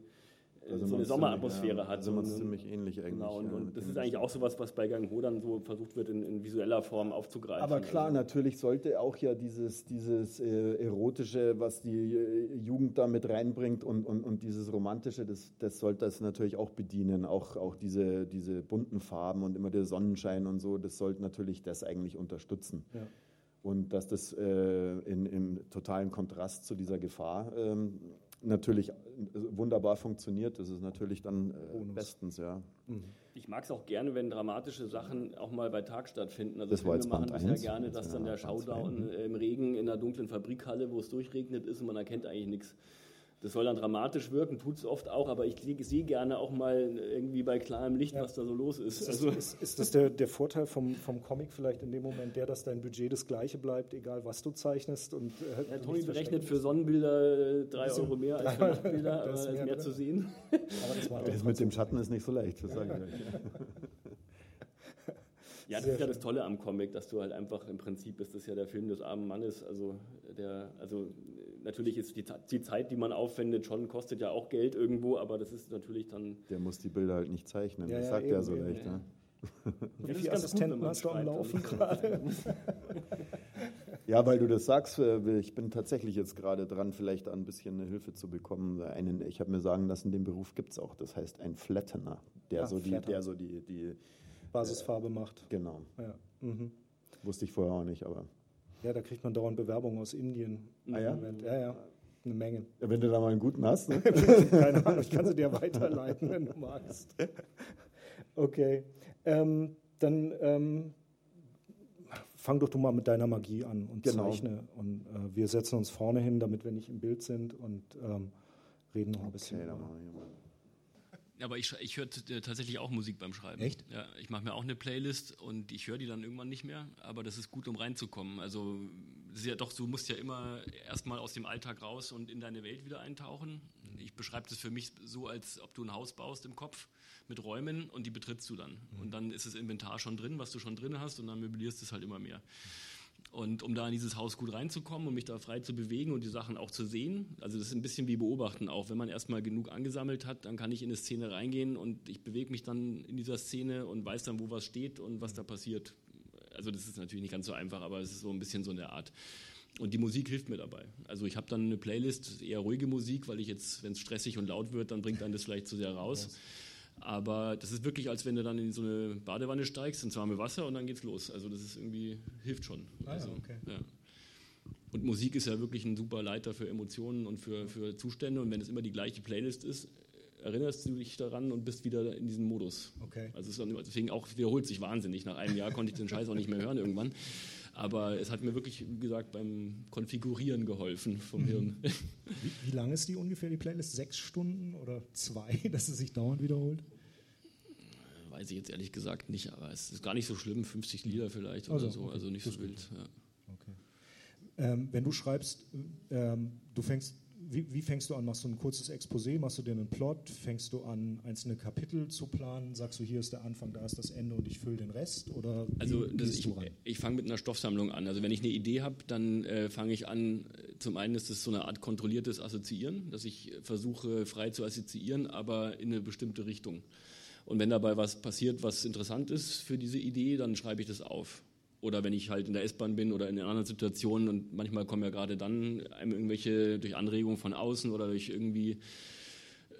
so eine Sommeratmosphäre ja, hat. Also man ist ziemlich ähnlich eigentlich. Genau, und, und das ist eigentlich auch so was, was bei Gang Ho dann so versucht wird, in, in, visueller Form aufzugreifen. Aber klar, also. natürlich sollte auch ja dieses, dieses äh, Erotische, was die äh, Jugend da mit reinbringt und, und, und dieses Romantische, das, das sollte es natürlich auch bedienen. Auch, auch diese, diese bunten Farben und immer der Sonnenschein und so, das sollte natürlich das eigentlich unterstützen. Ja. Und dass das äh, in, im totalen Kontrast zu dieser Gefahr ähm, natürlich äh, wunderbar funktioniert, das ist natürlich dann äh, bestens, ja. Mhm. Ich mag es auch gerne, wenn dramatische Sachen auch mal bei Tag stattfinden. Also das Filme machen das ja gerne, dass dann der Showdown im Regen in der dunklen Fabrikhalle, wo es durchregnet ist und man erkennt eigentlich nichts. Das soll dann dramatisch wirken, tut es oft auch, aber ich sehe gerne auch mal irgendwie bei klarem Licht, ja. was da so los ist. Ist, also ist, ist das der, der Vorteil vom, vom Comic vielleicht in dem Moment der, dass dein Budget das gleiche bleibt, egal was du zeichnest? Und, äh, ja, Tommy berechnet für Sonnenbilder äh, drei Euro mehr als für Nachtbilder, aber mehr, mehr zu sehen. Aber das, war das mit dem Schatten ist nicht so leicht, das sage ich euch. Ja, das Sehr ist ja das Tolle am Comic, dass du halt einfach im Prinzip ist das ja der Film des armen Mannes, also der, also natürlich ist die, die, Zeit, die man aufwendet, schon kostet ja auch Geld irgendwo, aber das ist natürlich dann. Der muss die Bilder halt nicht zeichnen, ja, das ja, sagt er so leicht. Ja. Wie viele Assistenten gut, hast du am Laufen gerade? ja, weil du das sagst, äh, ich bin tatsächlich jetzt gerade dran, vielleicht ein bisschen Hilfe zu bekommen. Einen, ich habe mir sagen lassen, den Beruf gibt es auch. Das heißt ein Flattener, der, ja, so, die, der so die, die Basisfarbe äh, macht. Genau. Ja. Mhm. Wusste ich vorher auch nicht, aber. Ja, da kriegt man dauernd Bewerbungen aus Indien. Ah ja? Ja, ja. Eine Menge. Ja, wenn du da mal einen guten hast. Ne? Keine Ahnung, ich kann sie dir weiterleiten, wenn du magst. Okay. Ähm, dann ähm, fang doch du mal mit deiner Magie an und genau. zeichne. Und äh, wir setzen uns vorne hin, damit wir nicht im Bild sind und ähm, reden noch ein okay, bisschen. Dann machen wir mal. Aber ich, ich höre tatsächlich auch Musik beim Schreiben. Echt? Ja, ich mache mir auch eine Playlist und ich höre die dann irgendwann nicht mehr, aber das ist gut, um reinzukommen. Also ja doch, du musst ja immer erstmal aus dem Alltag raus und in deine Welt wieder eintauchen. Ich beschreibe das für mich so, als ob du ein Haus baust im Kopf mit Räumen und die betrittst du dann. Mhm. Und dann ist das Inventar schon drin, was du schon drin hast und dann möblierst du es halt immer mehr. Und um da in dieses Haus gut reinzukommen und mich da frei zu bewegen und die Sachen auch zu sehen, also das ist ein bisschen wie beobachten auch. Wenn man erstmal genug angesammelt hat, dann kann ich in eine Szene reingehen und ich bewege mich dann in dieser Szene und weiß dann, wo was steht und was da passiert. Also das ist natürlich nicht ganz so einfach, aber es ist so ein bisschen so eine Art. Und die Musik hilft mir dabei. Also ich habe dann eine Playlist, eher ruhige Musik, weil ich jetzt, wenn es stressig und laut wird, dann bringt dann das vielleicht zu sehr raus. Aber das ist wirklich, als wenn du dann in so eine Badewanne steigst, ins warme Wasser und dann geht's los. Also das ist irgendwie, hilft schon. Ah, also, okay. ja. Und Musik ist ja wirklich ein super Leiter für Emotionen und für, für Zustände. Und wenn es immer die gleiche Playlist ist, erinnerst du dich daran und bist wieder in diesem Modus. Okay. Also deswegen auch wiederholt sich wahnsinnig. Nach einem Jahr konnte ich den Scheiß auch nicht mehr hören irgendwann. Aber es hat mir wirklich, wie gesagt, beim Konfigurieren geholfen vom mhm. Hirn. Wie, wie lang ist die ungefähr, die Playlist? Sechs Stunden oder zwei, dass es sich dauernd wiederholt? Weiß ich jetzt ehrlich gesagt nicht, aber es ist gar nicht so schlimm, 50 Lieder vielleicht also, oder so, okay. also nicht so wild. Ja. Okay. Ähm, wenn du schreibst, ähm, du fängst wie, wie, fängst du an? Machst du ein kurzes Exposé? Machst du dir einen Plot? Fängst du an, einzelne Kapitel zu planen? Sagst du, hier ist der Anfang, da ist das Ende und ich fülle den Rest? Oder also ich, ich fange mit einer Stoffsammlung an. Also wenn ich eine Idee habe, dann äh, fange ich an. Zum einen ist es so eine Art kontrolliertes Assoziieren, dass ich versuche frei zu assoziieren, aber in eine bestimmte Richtung. Und wenn dabei was passiert, was interessant ist für diese Idee, dann schreibe ich das auf oder wenn ich halt in der S-Bahn bin oder in anderen Situationen und manchmal kommen ja gerade dann irgendwelche durch Anregungen von außen oder durch irgendwie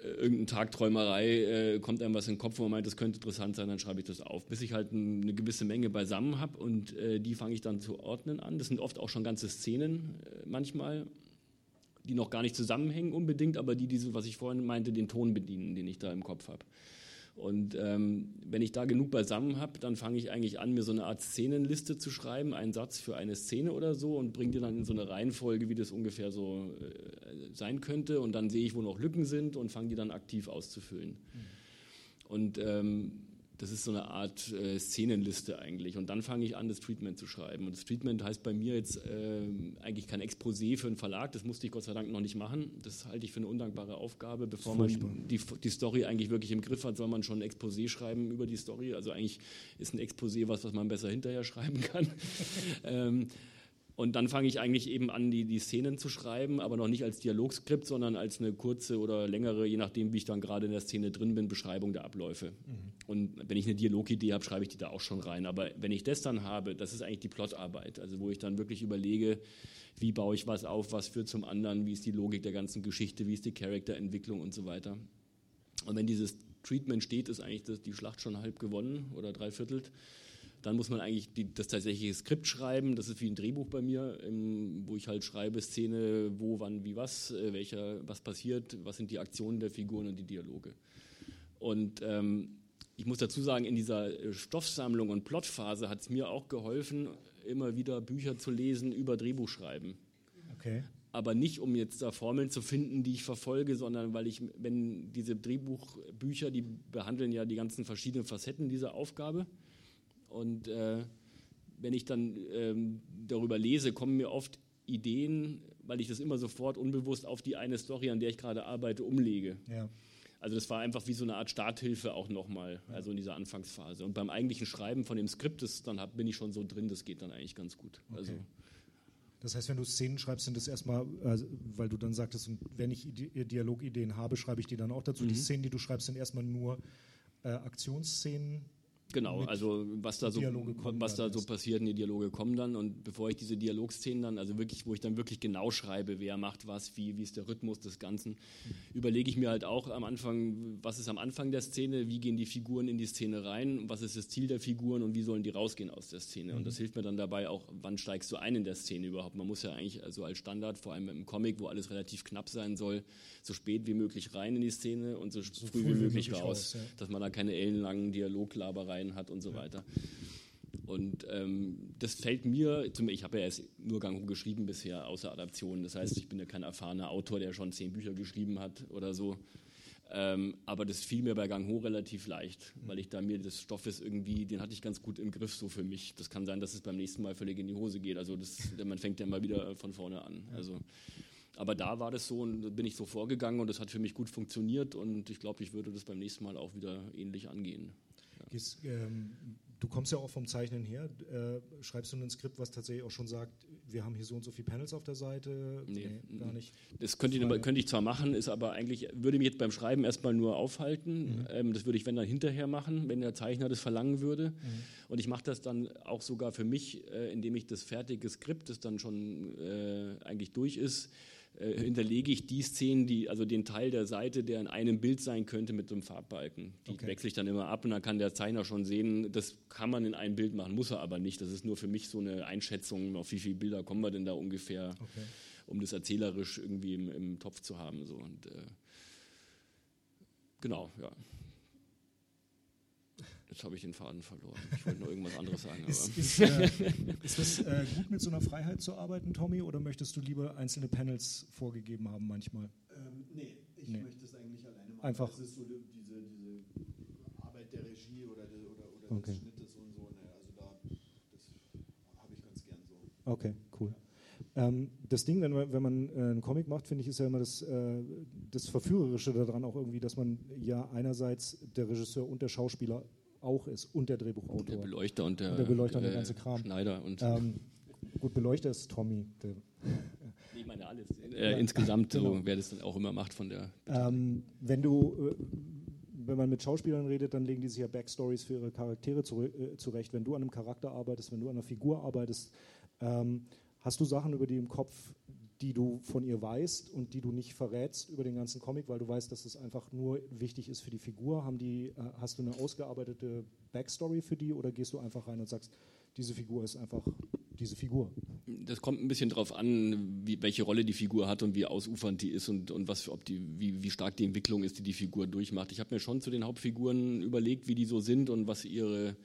äh, irgendeine Tagträumerei äh, kommt einem was in den Kopf, wo man meint, das könnte interessant sein, dann schreibe ich das auf, bis ich halt eine gewisse Menge beisammen habe und äh, die fange ich dann zu ordnen an. Das sind oft auch schon ganze Szenen äh, manchmal, die noch gar nicht zusammenhängen unbedingt, aber die diese, was ich vorhin meinte, den Ton bedienen, den ich da im Kopf habe. Und ähm, wenn ich da genug beisammen habe, dann fange ich eigentlich an, mir so eine Art Szenenliste zu schreiben, einen Satz für eine Szene oder so und bringe die dann in so eine Reihenfolge, wie das ungefähr so äh, sein könnte. Und dann sehe ich, wo noch Lücken sind und fange die dann aktiv auszufüllen. Mhm. Und ähm, das ist so eine Art äh, Szenenliste eigentlich. Und dann fange ich an, das Treatment zu schreiben. Und das Treatment heißt bei mir jetzt äh, eigentlich kein Exposé für einen Verlag. Das musste ich Gott sei Dank noch nicht machen. Das halte ich für eine undankbare Aufgabe. Bevor man die, die Story eigentlich wirklich im Griff hat, soll man schon ein Exposé schreiben über die Story. Also eigentlich ist ein Exposé was, was man besser hinterher schreiben kann. ähm, und dann fange ich eigentlich eben an, die, die Szenen zu schreiben, aber noch nicht als Dialogskript, sondern als eine kurze oder längere, je nachdem, wie ich dann gerade in der Szene drin bin, Beschreibung der Abläufe. Mhm. Und wenn ich eine Dialogidee habe, schreibe ich die da auch schon rein. Aber wenn ich das dann habe, das ist eigentlich die Plotarbeit, also wo ich dann wirklich überlege, wie baue ich was auf, was führt zum anderen, wie ist die Logik der ganzen Geschichte, wie ist die Charakterentwicklung und so weiter. Und wenn dieses Treatment steht, ist eigentlich die Schlacht schon halb gewonnen oder dreiviertelt. Dann muss man eigentlich die, das tatsächliche Skript schreiben. Das ist wie ein Drehbuch bei mir, im, wo ich halt schreibe, Szene, wo, wann, wie, was, äh, welcher, was passiert, was sind die Aktionen der Figuren und die Dialoge. Und ähm, ich muss dazu sagen, in dieser äh, Stoffsammlung und Plotphase hat es mir auch geholfen, immer wieder Bücher zu lesen über Drehbuchschreiben. Okay. Aber nicht, um jetzt da Formeln zu finden, die ich verfolge, sondern weil ich, wenn diese Drehbuchbücher, die behandeln ja die ganzen verschiedenen Facetten dieser Aufgabe. Und äh, wenn ich dann ähm, darüber lese, kommen mir oft Ideen, weil ich das immer sofort unbewusst auf die eine Story, an der ich gerade arbeite, umlege. Ja. Also das war einfach wie so eine Art Starthilfe auch nochmal, also in dieser Anfangsphase. Und beim eigentlichen Schreiben von dem Skript, das dann hab, bin ich schon so drin, das geht dann eigentlich ganz gut. Okay. Also, das heißt, wenn du Szenen schreibst, sind das erstmal, also, weil du dann sagtest, wenn ich Dialogideen habe, schreibe ich die dann auch dazu. Mhm. Die Szenen, die du schreibst, sind erstmal nur äh, Aktionsszenen, Genau, also was da so, was da so passiert, die Dialoge kommen dann und bevor ich diese Dialogszenen dann, also wirklich, wo ich dann wirklich genau schreibe, wer macht was, wie, wie ist der Rhythmus des Ganzen, mhm. überlege ich mir halt auch am Anfang, was ist am Anfang der Szene, wie gehen die Figuren in die Szene rein, was ist das Ziel der Figuren und wie sollen die rausgehen aus der Szene. Mhm. Und das hilft mir dann dabei auch, wann steigst du ein in der Szene überhaupt. Man muss ja eigentlich also als Standard, vor allem im Comic, wo alles relativ knapp sein soll, so spät wie möglich rein in die Szene und so, so früh, wie möglich, raus, raus ja. dass man da keine ellenlangen Dialoglabereien Rein hat und so weiter. Und ähm, das fällt mir, ich habe ja erst nur Gang Ho geschrieben bisher, außer Adaptionen. Das heißt, ich bin ja kein erfahrener Autor, der schon zehn Bücher geschrieben hat oder so. Ähm, aber das fiel mir bei Gang Ho relativ leicht, weil ich da mir des Stoffes irgendwie, den hatte ich ganz gut im Griff so für mich. Das kann sein, dass es beim nächsten Mal völlig in die Hose geht. Also das, man fängt ja mal wieder von vorne an. Also, aber da war das so und da bin ich so vorgegangen und das hat für mich gut funktioniert und ich glaube, ich würde das beim nächsten Mal auch wieder ähnlich angehen. Gehst, ähm, du kommst ja auch vom Zeichnen her. Äh, schreibst du ein Skript, was tatsächlich auch schon sagt, wir haben hier so und so viele Panels auf der Seite? Nee, nee gar nicht. Das könnte ich, könnte ich, zwar machen, ist aber eigentlich, würde mich jetzt beim Schreiben erstmal nur aufhalten. Mhm. Ähm, das würde ich, wenn dann hinterher machen, wenn der Zeichner das verlangen würde. Mhm. Und ich mache das dann auch sogar für mich, äh, indem ich das fertige Skript, das dann schon äh, eigentlich durch ist, äh, hinterlege ich die Szenen, die, also den Teil der Seite, der in einem Bild sein könnte, mit so einem Farbbalken. Die okay. wechsle ich dann immer ab und dann kann der Zeichner schon sehen, das kann man in einem Bild machen, muss er aber nicht. Das ist nur für mich so eine Einschätzung, auf wie viele Bilder kommen wir denn da ungefähr, okay. um das erzählerisch irgendwie im, im, Topf zu haben. So. Und, äh, Genau, ja. Jetzt habe ich den Faden verloren. Ich wollte nur irgendwas anderes sagen. ist, ist, äh, ist das äh, gut mit so einer Freiheit zu arbeiten, Tommy, oder möchtest du lieber einzelne Panels vorgegeben haben manchmal? Ähm, nee, ich nee. möchte es eigentlich alleine machen. Einfach. Das ist so diese, diese Arbeit der Regie oder, der, oder, oder okay. des Schnittes und so. Ne, also da, das habe ich ganz gern so. Okay, cool. Ähm, das Ding, wenn man, wenn man äh, einen Comic macht, finde ich, ist ja immer das, äh, das Verführerische daran auch irgendwie, dass man ja einerseits der Regisseur und der Schauspieler auch ist und der Drehbuchautor. Und der Beleuchter und der, und der, Beleuchter und der ganze Kram. Schneider und ähm, gut, Beleuchter ist Tommy. Der, ich meine alles. Äh, ja, insgesamt, genau. so, wer das dann auch immer macht von der. Ähm, wenn du, äh, wenn man mit Schauspielern redet, dann legen die sich ja Backstories für ihre Charaktere zu, äh, zurecht. Wenn du an einem Charakter arbeitest, wenn du an einer Figur arbeitest, ähm, hast du Sachen über die im Kopf, die du von ihr weißt und die du nicht verrätst über den ganzen Comic, weil du weißt, dass es einfach nur wichtig ist für die Figur? Haben die, äh, hast du eine ausgearbeitete Backstory für die oder gehst du einfach rein und sagst, diese Figur ist einfach diese Figur? Das kommt ein bisschen darauf an, wie, welche Rolle die Figur hat und wie ausufernd die ist und, und was, ob die, wie, wie stark die Entwicklung ist, die die Figur durchmacht. Ich habe mir schon zu den Hauptfiguren überlegt, wie die so sind und was ihre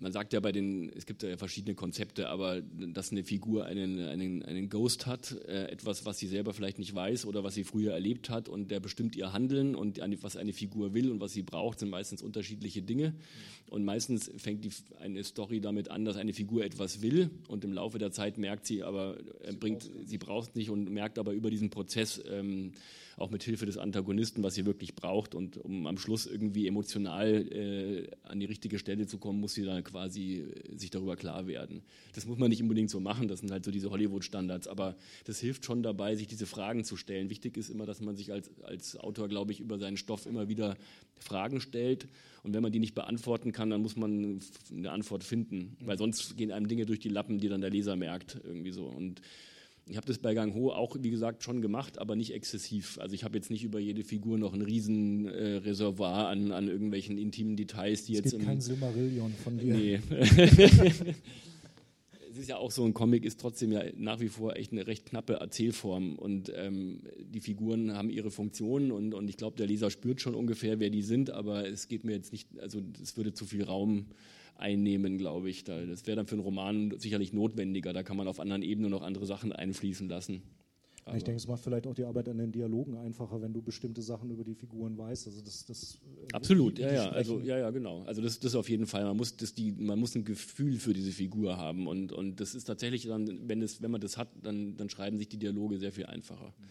man sagt ja bei den, es gibt ja verschiedene Konzepte, aber dass eine Figur einen, einen, einen Ghost hat, äh, etwas, was sie selber vielleicht nicht weiß oder was sie früher erlebt hat und der bestimmt ihr Handeln und eine, was eine Figur will und was sie braucht, sind meistens unterschiedliche Dinge. Und meistens fängt die, eine Story damit an, dass eine Figur etwas will und im Laufe der Zeit merkt sie aber, äh, bringt, sie braucht es nicht und merkt aber über diesen Prozess, ähm, auch mit Hilfe des Antagonisten, was sie wirklich braucht. Und um am Schluss irgendwie emotional äh, an die richtige Stelle zu kommen, muss sie dann quasi äh, sich darüber klar werden. Das muss man nicht unbedingt so machen, das sind halt so diese Hollywood-Standards, aber das hilft schon dabei, sich diese Fragen zu stellen. Wichtig ist immer, dass man sich als, als Autor, glaube ich, über seinen Stoff immer wieder Fragen stellt. Und wenn man die nicht beantworten kann, dann muss man eine Antwort finden, weil sonst gehen einem Dinge durch die Lappen, die dann der Leser merkt, irgendwie so. Und ich habe das bei Gang Ho auch, wie gesagt, schon gemacht, aber nicht exzessiv. Also ich habe jetzt nicht über jede Figur noch ein riesen äh, Reservoir an, an irgendwelchen intimen Details, die es jetzt. Gibt kein Silmarillion von dir. Nee. es ist ja auch so, ein Comic ist trotzdem ja nach wie vor echt eine recht knappe Erzählform und ähm, die Figuren haben ihre Funktionen und, und ich glaube, der Leser spürt schon ungefähr, wer die sind, aber es geht mir jetzt nicht, also es würde zu viel Raum einnehmen, glaube ich. Das wäre dann für einen Roman sicherlich notwendiger. Da kann man auf anderen Ebenen noch andere Sachen einfließen lassen. Aber ich denke, es macht vielleicht auch die Arbeit an den Dialogen einfacher, wenn du bestimmte Sachen über die Figuren weißt. Also das, das äh, Absolut, ja, ja. Also ja, ja, genau. Also das, das auf jeden Fall. Man muss, das die, man muss ein Gefühl für diese Figur haben und, und das ist tatsächlich dann, wenn es, wenn man das hat, dann, dann schreiben sich die Dialoge sehr viel einfacher. Mhm.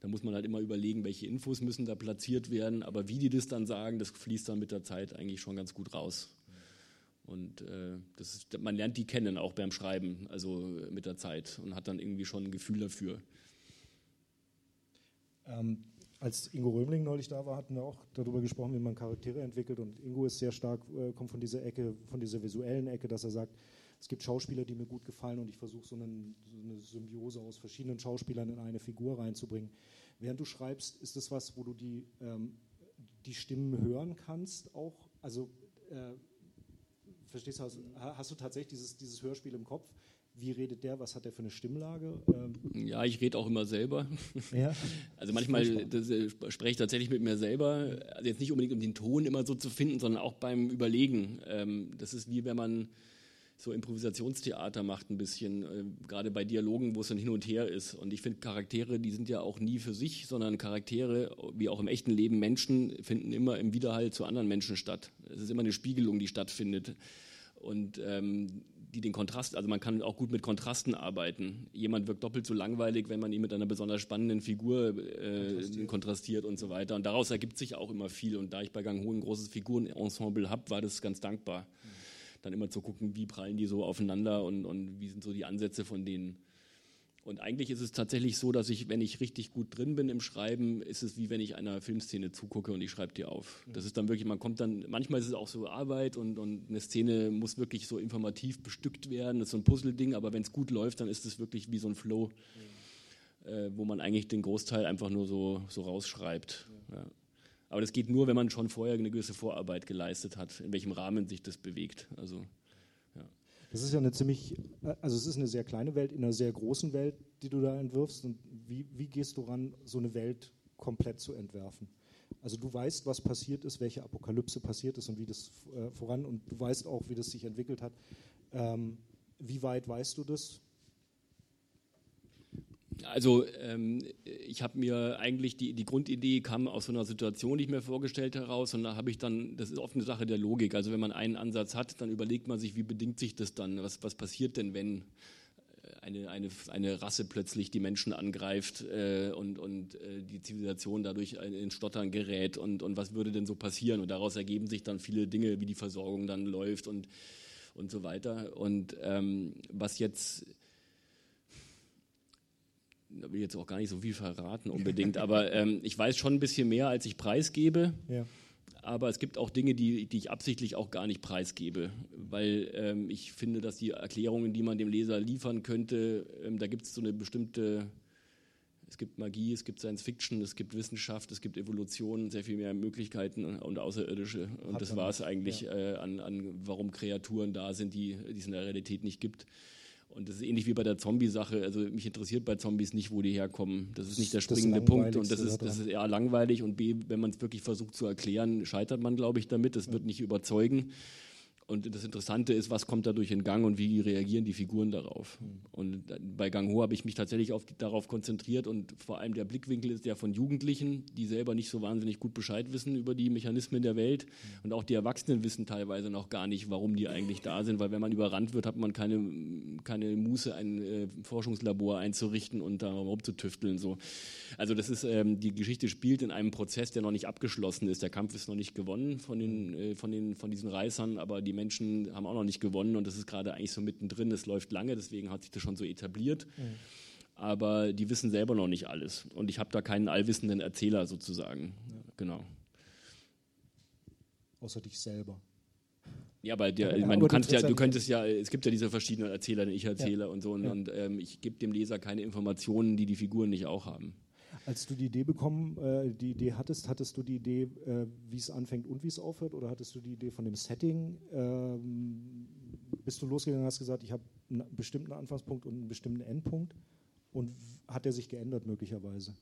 Da muss man halt immer überlegen, welche Infos müssen da platziert werden, aber wie die das dann sagen, das fließt dann mit der Zeit eigentlich schon ganz gut raus. Und äh, das ist, man lernt die kennen, auch beim Schreiben, also mit der Zeit und hat dann irgendwie schon ein Gefühl dafür. Ähm, als Ingo Römling neulich da war, hatten wir auch darüber gesprochen, wie man Charaktere entwickelt. Und Ingo ist sehr stark, äh, kommt von dieser Ecke, von dieser visuellen Ecke, dass er sagt, es gibt Schauspieler, die mir gut gefallen und ich versuche so, so, eine Symbiose aus verschiedenen Schauspielern in eine Figur reinzubringen. Während du schreibst, ist das was, wo du die, ähm, die Stimmen hören kannst, auch? Also äh, verstehst du, hast, hast, du tatsächlich dieses, dieses Hörspiel im Kopf? Wie redet der? Was hat der für eine Stimmlage? Ähm ja, ich rede auch immer selber. Ja? Also manchmal das, äh, spreche ich tatsächlich mit mir selber. Also jetzt nicht unbedingt um den Ton immer so zu finden, sondern auch beim Überlegen. Ähm, das ist wie wenn man so Improvisationstheater macht ein bisschen, äh, gerade bei Dialogen, wo es dann hin und her ist. Und ich finde, Charaktere, die sind ja auch nie für sich, sondern Charaktere, wie auch im echten Leben Menschen, finden immer im Widerhall zu anderen Menschen statt. Es ist immer eine Spiegelung, die stattfindet. Und ähm, die den Kontrast, also man kann auch gut mit Kontrasten arbeiten. Jemand wirkt doppelt so langweilig, wenn man ihn mit einer besonders spannenden Figur äh, kontrastiert. kontrastiert. und so weiter. Und daraus ergibt sich auch immer viel. Und da ich bei Gang Ho ein großes Figurenensemble habe, war das ganz dankbar. Mhm. Dann immer zu gucken, wie prallen die so aufeinander und, und wie sind so die Ansätze von denen. Und eigentlich ist es tatsächlich so, dass ich, wenn ich richtig gut drin bin im Schreiben, ist es wie wenn ich einer Filmszene zugucke und ich schreibe die auf. Das ist dann wirklich, man kommt dann, manchmal ist es auch so Arbeit und, und eine Szene muss wirklich so informativ bestückt werden. Das ist so ein Puzzle-Ding, aber wenn es gut läuft, dann ist es wirklich wie so ein Flow, mhm. äh, wo man eigentlich den Großteil einfach nur so, so rausschreibt. Ja. Ja. Aber das geht nur, wenn man schon vorher eine gewisse Vorarbeit geleistet hat, in welchem Rahmen sich das bewegt. Also das ist ja eine ziemlich, also es ist eine sehr kleine Welt in einer sehr großen Welt, die du da entwirfst. Und wie, wie gehst du ran, so eine Welt komplett zu entwerfen? Also du weißt, was passiert ist, welche Apokalypse passiert ist und wie das äh, voran und du weißt auch, wie das sich entwickelt hat. Ähm, wie weit weißt du das? Also ähm, ich habe mir eigentlich die, die Grundidee kam aus so einer Situation, die ich mir vorgestellt heraus. Und da habe ich dann, das ist oft eine Sache der Logik, also wenn man einen Ansatz hat, dann überlegt man sich, wie bedingt sich das dann, was, was passiert denn, wenn eine, eine, eine Rasse plötzlich die Menschen angreift äh, und, und äh, die Zivilisation dadurch in Stottern gerät? Und, und was würde denn so passieren? Und daraus ergeben sich dann viele Dinge, wie die Versorgung dann läuft und, und so weiter. Und ähm, was jetzt da will ich jetzt auch gar nicht so viel verraten unbedingt, aber ähm, ich weiß schon ein bisschen mehr, als ich preisgebe. Ja. Aber es gibt auch Dinge, die, die ich absichtlich auch gar nicht preisgebe, weil ähm, ich finde, dass die Erklärungen, die man dem Leser liefern könnte, ähm, da gibt es so eine bestimmte, es gibt Magie, es gibt Science Fiction, es gibt Wissenschaft, es gibt Evolution, sehr viel mehr Möglichkeiten und Außerirdische. Und Hat das war es eigentlich ja. äh, an, an, warum Kreaturen da sind, die, die es in der Realität nicht gibt. Und das ist ähnlich wie bei der Zombie-Sache. Also mich interessiert bei Zombies nicht, wo die herkommen. Das ist nicht der springende Punkt und das ist, das ist eher langweilig. Und B, wenn man es wirklich versucht zu erklären, scheitert man, glaube ich, damit. Das wird nicht überzeugen. Und das Interessante ist, was kommt dadurch in Gang und wie reagieren die Figuren darauf. Und bei Gang Ho habe ich mich tatsächlich auf, darauf konzentriert und vor allem der Blickwinkel ist der von Jugendlichen, die selber nicht so wahnsinnig gut Bescheid wissen über die Mechanismen der Welt. Und auch die Erwachsenen wissen teilweise noch gar nicht, warum die eigentlich da sind, weil wenn man überrannt wird, hat man keine, keine Muße, ein äh, Forschungslabor einzurichten und da rumzutüfteln. So. Also das ist, ähm, die Geschichte spielt in einem Prozess, der noch nicht abgeschlossen ist. Der Kampf ist noch nicht gewonnen von, den, äh, von, den, von diesen Reißern, aber die Menschen haben auch noch nicht gewonnen und das ist gerade eigentlich so mittendrin. Es läuft lange, deswegen hat sich das schon so etabliert. Mhm. Aber die wissen selber noch nicht alles. Und ich habe da keinen allwissenden Erzähler sozusagen. Ja. Genau. Außer dich selber. Ja, aber, der, ich meine, du kannst ja, du könntest ja, es gibt ja diese verschiedenen Erzähler, den ich erzähle ja. und so, und, ja. und ähm, ich gebe dem Leser keine Informationen, die die Figuren nicht auch haben. Als du die Idee bekommen, äh, die Idee hattest, hattest du die Idee, äh, wie es anfängt und wie es aufhört, oder hattest du die Idee von dem Setting? Ähm, bist du losgegangen und hast gesagt, ich habe einen bestimmten Anfangspunkt und einen bestimmten Endpunkt? Und hat der sich geändert möglicherweise?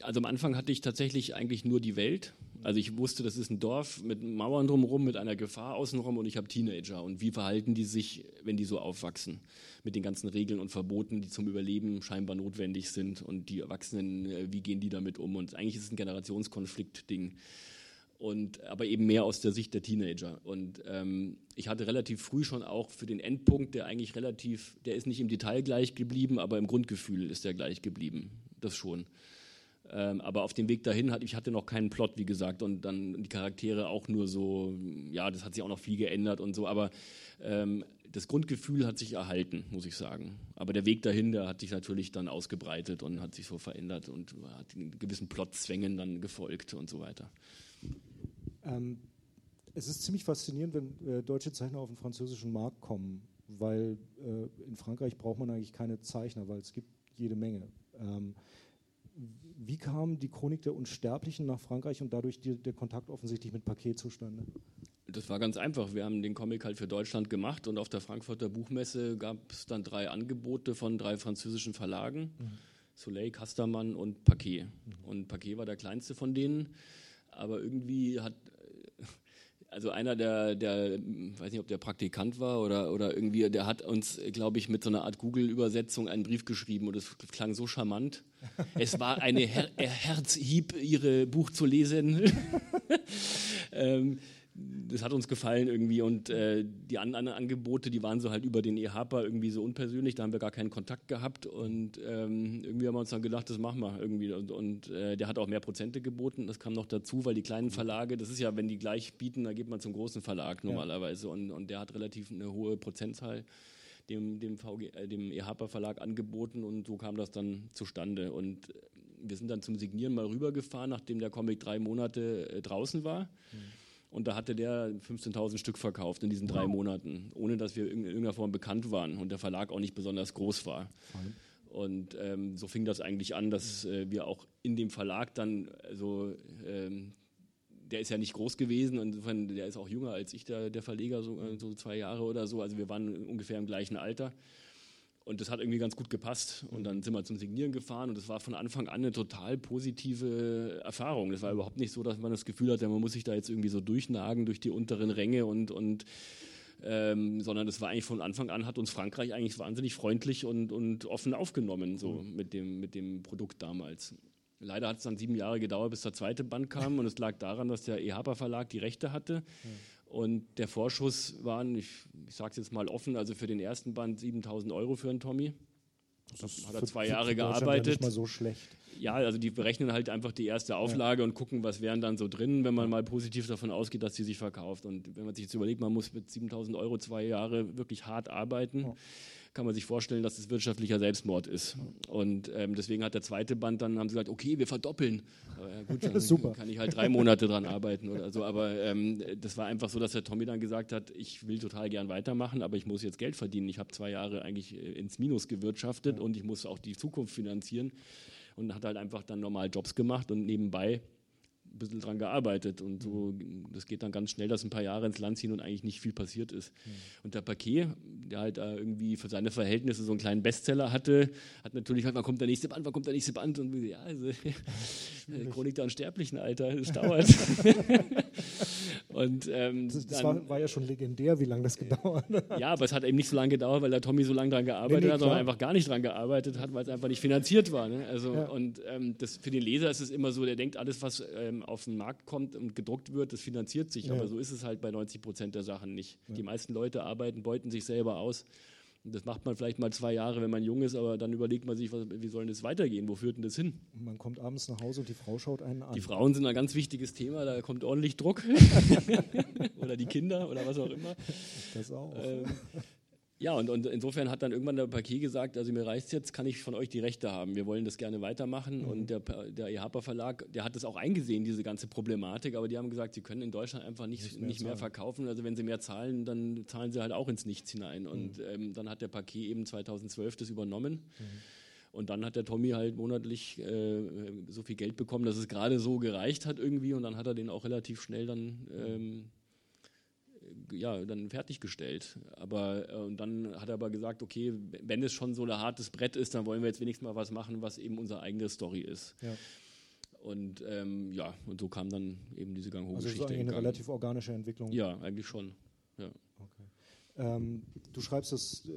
Also am Anfang hatte ich tatsächlich eigentlich nur die Welt. Also ich wusste, das ist ein Dorf mit Mauern drumherum, mit einer Gefahr außenrum und ich habe Teenager. Und wie verhalten die sich, wenn die so aufwachsen? Mit den ganzen Regeln und Verboten, die zum Überleben scheinbar notwendig sind. Und die Erwachsenen, äh, wie gehen die damit um? Und eigentlich ist es ein Generationskonflikt-Ding. Und, aber eben mehr aus der Sicht der Teenager. Und ähm, ich hatte relativ früh schon auch für den Endpunkt, der eigentlich relativ, der ist nicht im Detail gleich geblieben, aber im Grundgefühl ist der gleich geblieben. Das schon. Ähm, aber auf dem Weg dahin hatte ich hatte noch keinen Plot, wie gesagt, und dann die Charaktere auch nur so, ja, das hat sich auch noch viel geändert und so, aber ähm, das Grundgefühl hat sich erhalten, muss ich sagen. Aber der Weg dahin, der hat sich natürlich dann ausgebreitet und hat sich so verändert und hat gewissen Plotzwängen dann gefolgt und so weiter. Ähm, es ist ziemlich faszinierend, wenn äh, deutsche Zeichner auf den französischen Markt kommen, weil äh, in Frankreich braucht man eigentlich keine Zeichner, weil es gibt jede Menge. Ähm, wie kam die Chronik der Unsterblichen nach Frankreich und dadurch die, der Kontakt offensichtlich mit Paket zustande? Das war ganz einfach. Wir haben den Comic halt für Deutschland gemacht und auf der Frankfurter Buchmesse gab es dann drei Angebote von drei französischen Verlagen: mhm. Soleil, Kastermann und Paquet. Mhm. Und Paquet war der kleinste von denen, aber irgendwie hat also einer der, der, weiß nicht, ob der Praktikant war oder, oder irgendwie, der hat uns, glaube ich, mit so einer Art Google-Übersetzung einen Brief geschrieben und es klang so charmant. Es war eine Her Herzhieb, ihre Buch zu lesen. ähm, das hat uns gefallen irgendwie und äh, die anderen Angebote, die waren so halt über den EHPA irgendwie so unpersönlich, da haben wir gar keinen Kontakt gehabt und ähm, irgendwie haben wir uns dann gedacht, das machen wir irgendwie und, und äh, der hat auch mehr Prozente geboten, das kam noch dazu, weil die kleinen Verlage, das ist ja, wenn die gleich bieten, dann geht man zum großen Verlag normalerweise ja. und, und der hat relativ eine hohe Prozentzahl dem, dem, VG, äh, dem EHPA Verlag angeboten und so kam das dann zustande und wir sind dann zum Signieren mal rübergefahren, nachdem der Comic drei Monate äh, draußen war. Mhm und da hatte der 15.000 Stück verkauft in diesen drei Monaten, ohne dass wir in irgendeiner Form bekannt waren und der Verlag auch nicht besonders groß war. Fein. Und ähm, so fing das eigentlich an, dass äh, wir auch in dem Verlag dann, also ähm, der ist ja nicht groß gewesen, insofern, der ist auch jünger als ich, der, der Verleger, so, äh, so zwei Jahre oder so. Also wir waren ungefähr im gleichen Alter. Und das hat irgendwie ganz gut gepasst. Und dann sind wir zum Signieren gefahren und das war von Anfang an eine total positive Erfahrung. Das war überhaupt nicht so, dass man das Gefühl hatte, man muss sich da jetzt irgendwie so durchnagen durch die unteren Ränge und, und ähm, sondern das war eigentlich von Anfang an, hat uns Frankreich eigentlich wahnsinnig freundlich und, und offen aufgenommen, so mhm. mit, dem, mit dem Produkt damals. Leider hat es dann sieben Jahre gedauert, bis der zweite Band kam und es lag daran, dass der EHPA Verlag die Rechte hatte. Mhm. Und der Vorschuss waren, ich, ich sage es jetzt mal offen, also für den ersten Band 7000 Euro für einen Tommy. Das hat er zwei Jahre gearbeitet. Ja, nicht mal so schlecht. Ja, also die berechnen halt einfach die erste Auflage ja. und gucken, was wären dann so drin, wenn man mal positiv davon ausgeht, dass sie sich verkauft. Und wenn man sich jetzt überlegt, man muss mit 7000 Euro zwei Jahre wirklich hart arbeiten. Ja kann man sich vorstellen, dass es wirtschaftlicher Selbstmord ist. Und ähm, deswegen hat der zweite Band dann haben sie gesagt, okay, wir verdoppeln. Ja, gut, dann Super. kann ich halt drei Monate dran arbeiten oder so. Aber ähm, das war einfach so, dass der Tommy dann gesagt hat, ich will total gern weitermachen, aber ich muss jetzt Geld verdienen. Ich habe zwei Jahre eigentlich äh, ins Minus gewirtschaftet ja. und ich muss auch die Zukunft finanzieren. Und hat halt einfach dann normal Jobs gemacht und nebenbei ein bisschen dran gearbeitet und so, das geht dann ganz schnell, dass ein paar Jahre ins Land ziehen und eigentlich nicht viel passiert ist. Mhm. Und der Paquet, der halt äh, irgendwie für seine Verhältnisse so einen kleinen Bestseller hatte, hat natürlich halt, wann kommt der nächste Band, wann kommt der nächste Band? Und ja, also, Chronik der Unsterblichen, Alter, das dauert. Und, ähm, das, das dann, war, war, ja schon legendär, wie lange das gedauert hat. Ja, aber es hat eben nicht so lange gedauert, weil der Tommy so lange dran gearbeitet nee, nee, hat, sondern einfach gar nicht dran gearbeitet hat, weil es einfach nicht finanziert war. Ne? Also, ja. Und ähm, das, für den Leser ist es immer so, der denkt, alles, was ähm, auf den Markt kommt und gedruckt wird, das finanziert sich. Ja. Aber so ist es halt bei 90 Prozent der Sachen nicht. Ja. Die meisten Leute arbeiten, beuten sich selber aus. Das macht man vielleicht mal zwei Jahre, wenn man jung ist, aber dann überlegt man sich, was, wie soll das weitergehen? Wo führt denn das hin? Man kommt abends nach Hause und die Frau schaut einen an. Die Frauen sind ein ganz wichtiges Thema, da kommt ordentlich Druck. oder die Kinder oder was auch immer. Das auch. Ähm, ja, und, und, insofern hat dann irgendwann der Paket gesagt, also mir reicht jetzt, kann ich von euch die Rechte haben. Wir wollen das gerne weitermachen. Mhm. Und der, der EHPA Verlag, der hat das auch eingesehen, diese ganze Problematik, aber die haben gesagt, sie können in Deutschland einfach nicht, nicht, mehr, nicht mehr, verkaufen. Also wenn sie mehr zahlen, dann zahlen sie halt auch ins Nichts hinein. Und mhm. ähm, dann hat der Paket eben 2012 das übernommen. Mhm. Und dann hat der Tommy halt monatlich äh, so viel Geld bekommen, dass es gerade so gereicht hat irgendwie. Und dann hat er den auch relativ schnell dann ähm, ja, dann fertiggestellt. Aber äh, und dann hat er aber gesagt, okay, wenn es schon so ein hartes Brett ist, dann wollen wir jetzt wenigstens mal was machen, was eben unsere eigene Story ist. Ja. Und ähm, ja, und so kam dann eben diese Gang hoch. Also ist eigentlich eine relativ organische Entwicklung. Ja, eigentlich schon. Ja. Ähm, du schreibst das äh,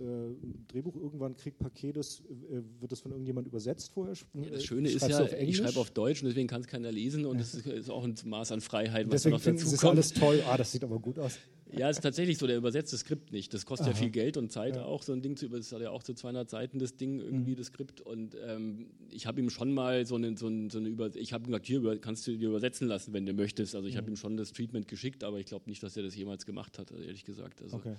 Drehbuch irgendwann, kriegt Paketes, äh, wird das von irgendjemand übersetzt vorher? Ja, das Schöne ist ja, ich schreibe auf Deutsch und deswegen kann es keiner lesen und es ist, ist, auch ein Maß an Freiheit, was deswegen da noch dazu kommt. Das ist alles toll. Ah, das sieht aber gut aus. Ja, es ist tatsächlich so, der übersetzt das Skript nicht. Das kostet Aha. ja viel Geld und Zeit ja. auch, so ein Ding zu übersetzen. Das hat ja auch zu 200 Seiten, das Ding, irgendwie mhm. das Skript. Und ähm, ich habe ihm schon mal so eine, so eine, so eine Über... Ich habe ihm gesagt, hier kannst du dir übersetzen lassen, wenn du möchtest. Also ich mhm. habe ihm schon das Treatment geschickt, aber ich glaube nicht, dass er das jemals gemacht hat, ehrlich gesagt. Also, okay.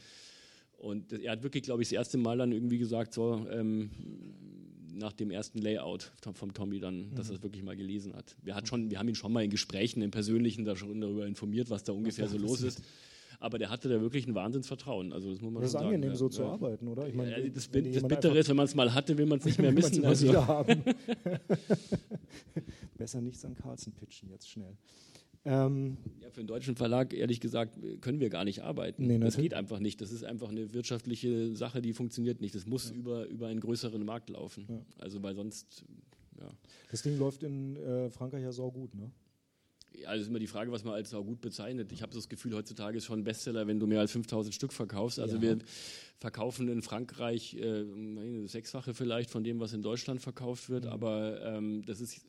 Und er hat wirklich, glaube ich, das erste Mal dann irgendwie gesagt, so ähm, nach dem ersten Layout vom Tommy dann, mhm. dass er es wirklich mal gelesen hat. Wir, hat schon, wir haben ihn schon mal in Gesprächen, im Persönlichen da schon darüber informiert, was da ungefähr was so los ist. Aber der hatte da wirklich ein Wahnsinnsvertrauen. Also das muss man das ist sagen. angenehm, so ja. zu arbeiten, oder? Ich meine, ja, das, das Bittere ist, wenn man es mal hatte, will man es nicht mehr missen. also. Besser nichts an Carlsen pitchen, jetzt schnell. Ähm, ja, für einen deutschen Verlag, ehrlich gesagt, können wir gar nicht arbeiten. Nee, das geht einfach nicht. Das ist einfach eine wirtschaftliche Sache, die funktioniert nicht. Das muss über, über einen größeren Markt laufen. Also, weil sonst, ja. Das Ding läuft in äh, Frankreich ja sau gut, ne? Ja, das ist immer die Frage, was man als gut bezeichnet. Ich habe das Gefühl, heutzutage ist schon ein Bestseller, wenn du mehr als 5000 Stück verkaufst. Also ja. wir verkaufen in Frankreich äh, sechsfache vielleicht von dem, was in Deutschland verkauft wird. Mhm. Aber ähm, das ist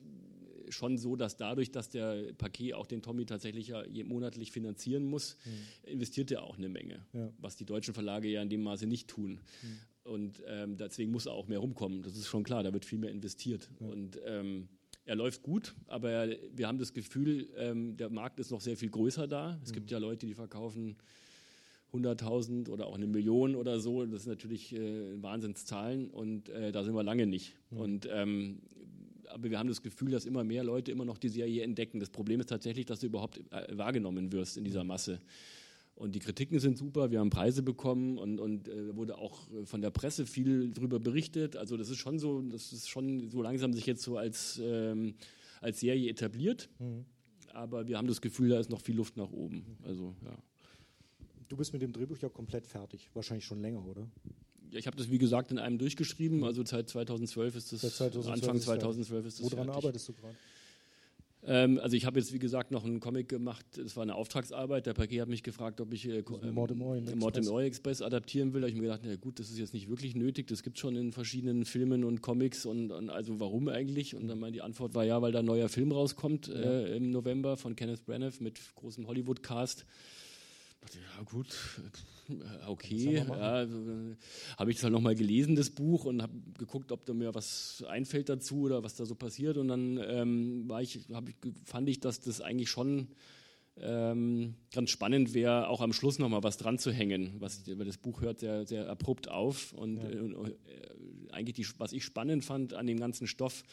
schon so, dass dadurch, dass der Paket auch den Tommy tatsächlich ja monatlich finanzieren muss, mhm. investiert er auch eine Menge, ja. was die deutschen Verlage ja in dem Maße nicht tun. Mhm. Und ähm, deswegen muss er auch mehr rumkommen. Das ist schon klar, da wird viel mehr investiert. Ja. Und ähm, er läuft gut, aber wir haben das Gefühl, ähm, der Markt ist noch sehr viel größer da. Es mhm. gibt ja Leute, die verkaufen 100.000 oder auch eine Million oder so. Das sind natürlich äh, Wahnsinnszahlen und äh, da sind wir lange nicht. Mhm. Und ähm, aber wir haben das Gefühl, dass immer mehr Leute immer noch die Serie entdecken. Das Problem ist tatsächlich, dass du überhaupt äh, wahrgenommen wirst in dieser Masse. Und die Kritiken sind super, wir haben Preise bekommen und, und äh, wurde auch von der Presse viel darüber berichtet. Also das ist schon so, das ist schon so langsam sich jetzt so als, ähm, als Serie etabliert. Mhm. Aber wir haben das Gefühl, da ist noch viel Luft nach oben. Also, ja. Du bist mit dem Drehbuch ja komplett fertig, wahrscheinlich schon länger, oder? ich habe das wie gesagt in einem durchgeschrieben, also seit 2012 ist das, 2012 Anfang 2012 ist das Woran fertig. arbeitest du gerade? Ähm, also ich habe jetzt, wie gesagt, noch einen Comic gemacht. Es war eine Auftragsarbeit. Der Paket hat mich gefragt, ob ich äh, ähm, Mortimer Express. Express adaptieren will. Da habe ich mir gedacht, na gut, das ist jetzt nicht wirklich nötig. Das gibt es schon in verschiedenen Filmen und Comics. Und, und, also warum eigentlich? Und dann meine die Antwort war ja, weil da ein neuer Film rauskommt ja. äh, im November von Kenneth Branagh mit großem Hollywood-Cast ja gut, äh, okay. Ja, also, äh, habe ich das halt nochmal gelesen, das Buch, und habe geguckt, ob da mir was einfällt dazu oder was da so passiert. Und dann ähm, war ich, ich, fand ich, dass das eigentlich schon ähm, ganz spannend wäre, auch am Schluss nochmal was dran zu hängen. Was, weil das Buch hört sehr, sehr abrupt auf. Und, ja. äh, äh, eigentlich, die, was ich spannend fand an dem ganzen Stoff,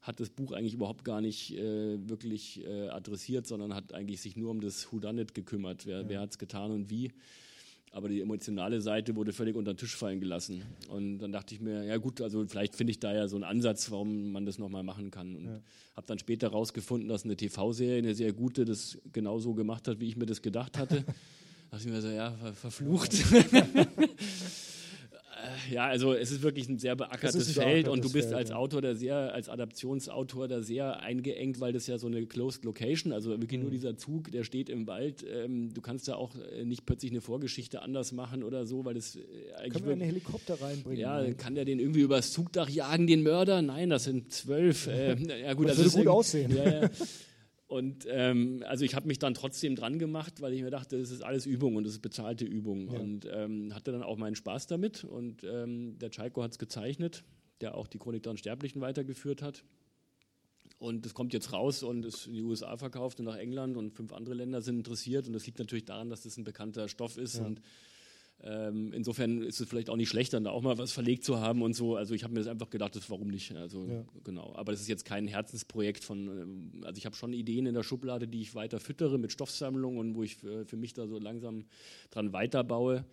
hat das Buch eigentlich überhaupt gar nicht äh, wirklich äh, adressiert, sondern hat eigentlich sich nur um das Whodunit gekümmert. Wer, ja. wer hat es getan und wie? Aber die emotionale Seite wurde völlig unter den Tisch fallen gelassen. Und dann dachte ich mir, ja gut, also vielleicht finde ich da ja so einen Ansatz, warum man das nochmal machen kann. Und ja. habe dann später herausgefunden, dass eine TV-Serie, eine sehr gute, das genauso gemacht hat, wie ich mir das gedacht hatte. da dachte ich mir so, ja, verflucht. ja, also es ist wirklich ein sehr beackertes Feld und du bist Feld, als Autor da sehr, als Adaptionsautor da sehr eingeengt, weil das ja so eine Closed Location, also wirklich mhm. nur dieser Zug, der steht im Wald. Ähm, du kannst da auch äh, nicht plötzlich eine Vorgeschichte anders machen oder so, weil das äh, eigentlich. Können wir einen Helikopter reinbringen? Ja, dann kann der den irgendwie übers Zugdach jagen, den Mörder? Nein, das sind zwölf. Äh, ja gut, das, das würde gut aussehen. Ja, ja. Und ähm, also ich habe mich dann trotzdem dran gemacht, weil ich mir dachte, das ist alles Übung und das ist bezahlte Übung. Ja. Und ähm, hatte dann auch meinen Spaß damit. Und ähm, der Chaiko hat es gezeichnet, der auch die Chronik der Unsterblichen weitergeführt hat. Und es kommt jetzt raus und ist in die USA verkauft und nach England und fünf andere Länder sind interessiert. Und das liegt natürlich daran, dass das ein bekannter Stoff ist. Ja. Und ähm, insofern ist es vielleicht auch nicht schlecht, dann da auch mal was verlegt zu haben und so. Also ich habe mir das einfach gedacht, das, warum nicht? Also ja. genau. Aber das ist jetzt kein Herzensprojekt von. Ähm, also ich habe schon Ideen in der Schublade, die ich weiter füttere mit Stoffsammlungen und wo ich für, für mich da so langsam dran weiterbaue.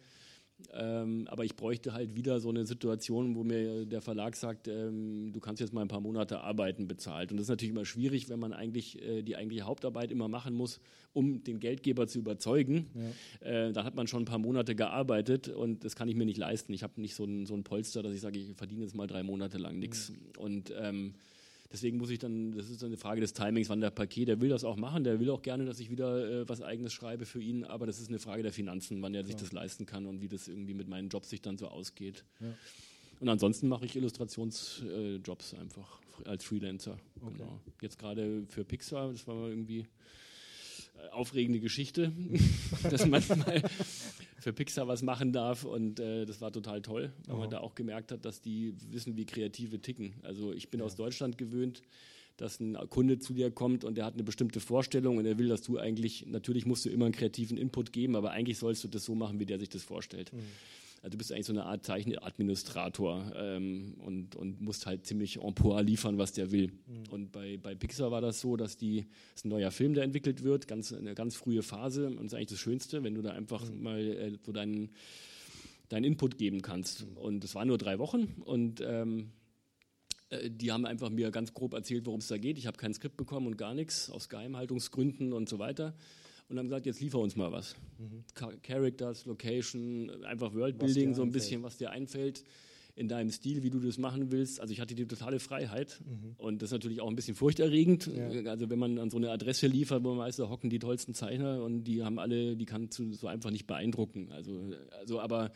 Ähm, aber ich bräuchte halt wieder so eine Situation, wo mir der Verlag sagt, ähm, du kannst jetzt mal ein paar Monate arbeiten bezahlt. Und das ist natürlich immer schwierig, wenn man eigentlich äh, die eigentliche Hauptarbeit immer machen muss, um den Geldgeber zu überzeugen. Ja. Äh, dann hat man schon ein paar Monate gearbeitet und das kann ich mir nicht leisten. Ich habe nicht so ein, so ein Polster, dass ich sage, ich verdiene jetzt mal drei Monate lang nichts. Mhm. Und ähm, Deswegen muss ich dann, das ist eine Frage des Timings, wann der Paket, der will das auch machen, der will auch gerne, dass ich wieder äh, was Eigenes schreibe für ihn, aber das ist eine Frage der Finanzen, wann er sich ja. das leisten kann und wie das irgendwie mit meinen Jobs sich dann so ausgeht. Ja. Und ansonsten mache ich Illustrationsjobs äh, einfach als Freelancer. Okay. Genau. Jetzt gerade für Pixar, das war irgendwie äh, aufregende Geschichte, dass man mal für Pixar was machen darf und äh, das war total toll, weil oh. man da auch gemerkt hat, dass die wissen, wie Kreative ticken. Also ich bin ja. aus Deutschland gewöhnt, dass ein Kunde zu dir kommt und der hat eine bestimmte Vorstellung und er will, dass du eigentlich, natürlich musst du immer einen kreativen Input geben, aber eigentlich sollst du das so machen, wie der sich das vorstellt. Mhm. Also du bist eigentlich so eine Art Zeichenadministrator ähm, und, und musst halt ziemlich en poids liefern, was der will. Mhm. Und bei, bei Pixar war das so, dass die, das ist ein neuer Film, der entwickelt wird, ganz, eine ganz frühe Phase und das ist eigentlich das Schönste, wenn du da einfach mhm. mal äh, so deinen, deinen Input geben kannst. Mhm. Und das waren nur drei Wochen und ähm, äh, die haben einfach mir ganz grob erzählt, worum es da geht. Ich habe kein Skript bekommen und gar nichts, aus Geheimhaltungsgründen und so weiter und haben gesagt, jetzt liefer uns mal was. Mhm. Characters, Location, einfach Worldbuilding, so ein bisschen, was dir einfällt in deinem Stil, wie du das machen willst. Also ich hatte die totale Freiheit mhm. und das ist natürlich auch ein bisschen furchterregend. Ja. Also wenn man an so eine Adresse liefert, wo man weiß, da hocken die tollsten Zeichner und die haben alle, die kann so einfach nicht beeindrucken. Also, also aber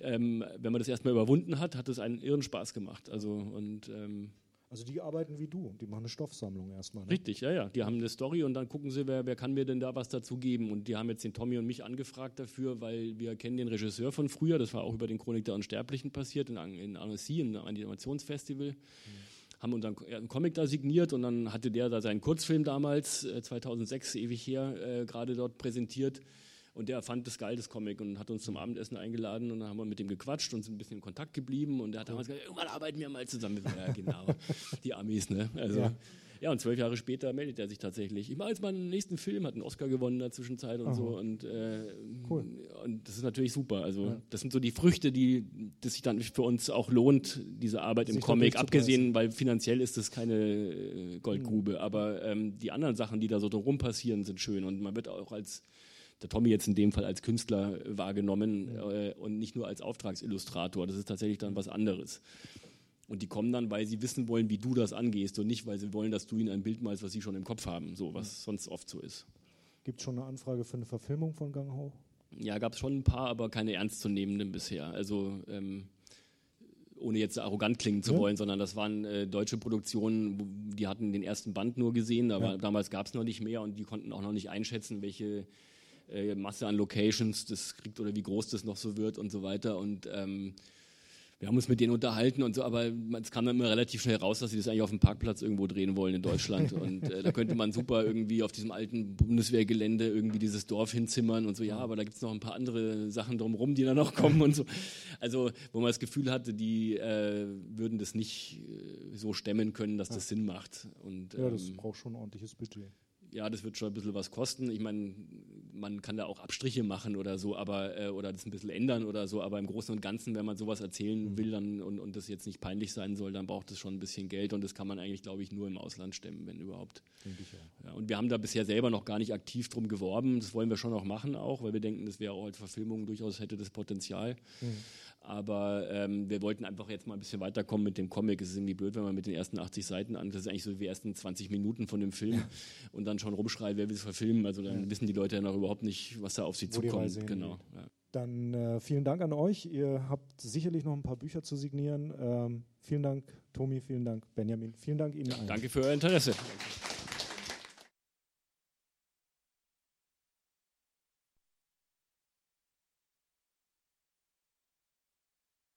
ähm, wenn man das erstmal überwunden hat, hat es einen irren Spaß gemacht. Also und ähm, also die arbeiten wie du, die machen eine Stoffsammlung erstmal. Ne? Richtig, ja, ja. Die haben eine Story und dann gucken sie, wer, wer kann mir denn da was dazu geben. Und die haben jetzt den Tommy und mich angefragt dafür, weil wir kennen den Regisseur von früher, das war auch über den Chronik der Unsterblichen passiert, in, in Annecy, in einem Animationsfestival. Mhm. Haben unseren einen Comic da signiert und dann hatte der da seinen Kurzfilm damals, 2006, äh, ewig her, äh, gerade dort präsentiert. Und der fand das geil, das Comic, und hat uns zum Abendessen eingeladen und dann haben wir mit dem gequatscht und sind ein bisschen in Kontakt geblieben. Und der hat damals gesagt, irgendwann arbeiten wir mal zusammen. Ja, genau. Die Amis, ne? Also, ja. ja. und zwölf Jahre später meldet er sich tatsächlich. Ich mache jetzt meinen nächsten Film, hat einen Oscar gewonnen in der Zwischenzeit und Aha. so. Und, äh, cool. und das ist natürlich super. Also, ja. das sind so die Früchte, die das sich dann für uns auch lohnt, diese Arbeit sich im Comic. Abgesehen, weil finanziell ist das keine äh, Goldgrube. Mhm. Aber ähm, die anderen Sachen, die da so drum passieren, sind schön. Und man wird auch als der Tommy jetzt in dem Fall als Künstler wahrgenommen äh, und nicht nur als Auftragsillustrator. Das ist tatsächlich dann was anderes. Und die kommen dann, weil sie wissen wollen, wie du das angehst und nicht, weil sie wollen, dass du ihnen ein Bild malst, was sie schon im Kopf haben, so was sonst oft so ist. Gibt es schon eine Anfrage für eine Verfilmung von Gang Ho? Ja, gab es schon ein paar, aber keine ernstzunehmenden bisher. Also ähm, ohne jetzt arrogant klingen zu ja. wollen, sondern das waren äh, deutsche Produktionen, die hatten den ersten Band nur gesehen, aber ja. damals gab es noch nicht mehr und die konnten auch noch nicht einschätzen, welche äh, Masse an Locations das kriegt oder wie groß das noch so wird und so weiter. Und ähm, wir haben uns mit denen unterhalten und so, aber es kam dann immer relativ schnell raus, dass sie das eigentlich auf dem Parkplatz irgendwo drehen wollen in Deutschland. Und äh, da könnte man super irgendwie auf diesem alten Bundeswehrgelände irgendwie dieses Dorf hinzimmern und so, ja, aber da gibt es noch ein paar andere Sachen drumherum, die da noch kommen und so. Also, wo man das Gefühl hatte, die äh, würden das nicht äh, so stemmen können, dass das Sinn macht. Und, ja, das ähm, braucht schon ein ordentliches Budget ja, das wird schon ein bisschen was kosten. Ich meine, man kann da auch Abstriche machen oder so, aber äh, oder das ein bisschen ändern oder so, aber im Großen und Ganzen, wenn man sowas erzählen mhm. will dann und, und das jetzt nicht peinlich sein soll, dann braucht es schon ein bisschen Geld und das kann man eigentlich, glaube ich, nur im Ausland stemmen, wenn überhaupt. Ja, und wir haben da bisher selber noch gar nicht aktiv drum geworben. Das wollen wir schon noch machen auch, weil wir denken, das wäre auch als Verfilmung durchaus hätte das Potenzial. Mhm. Aber ähm, wir wollten einfach jetzt mal ein bisschen weiterkommen mit dem Comic. Es ist irgendwie blöd, wenn man mit den ersten 80 Seiten an, das ist eigentlich so die ersten 20 Minuten von dem Film ja. und dann schon rumschreit, wer will es verfilmen. Also dann ja. wissen die Leute ja noch überhaupt nicht, was da auf sie Wo zukommt. Genau. Ja. Dann äh, vielen Dank an euch. Ihr habt sicherlich noch ein paar Bücher zu signieren. Ähm, vielen Dank, Tomi, vielen Dank, Benjamin. Vielen Dank Ihnen allen. Danke für euer Interesse. Danke.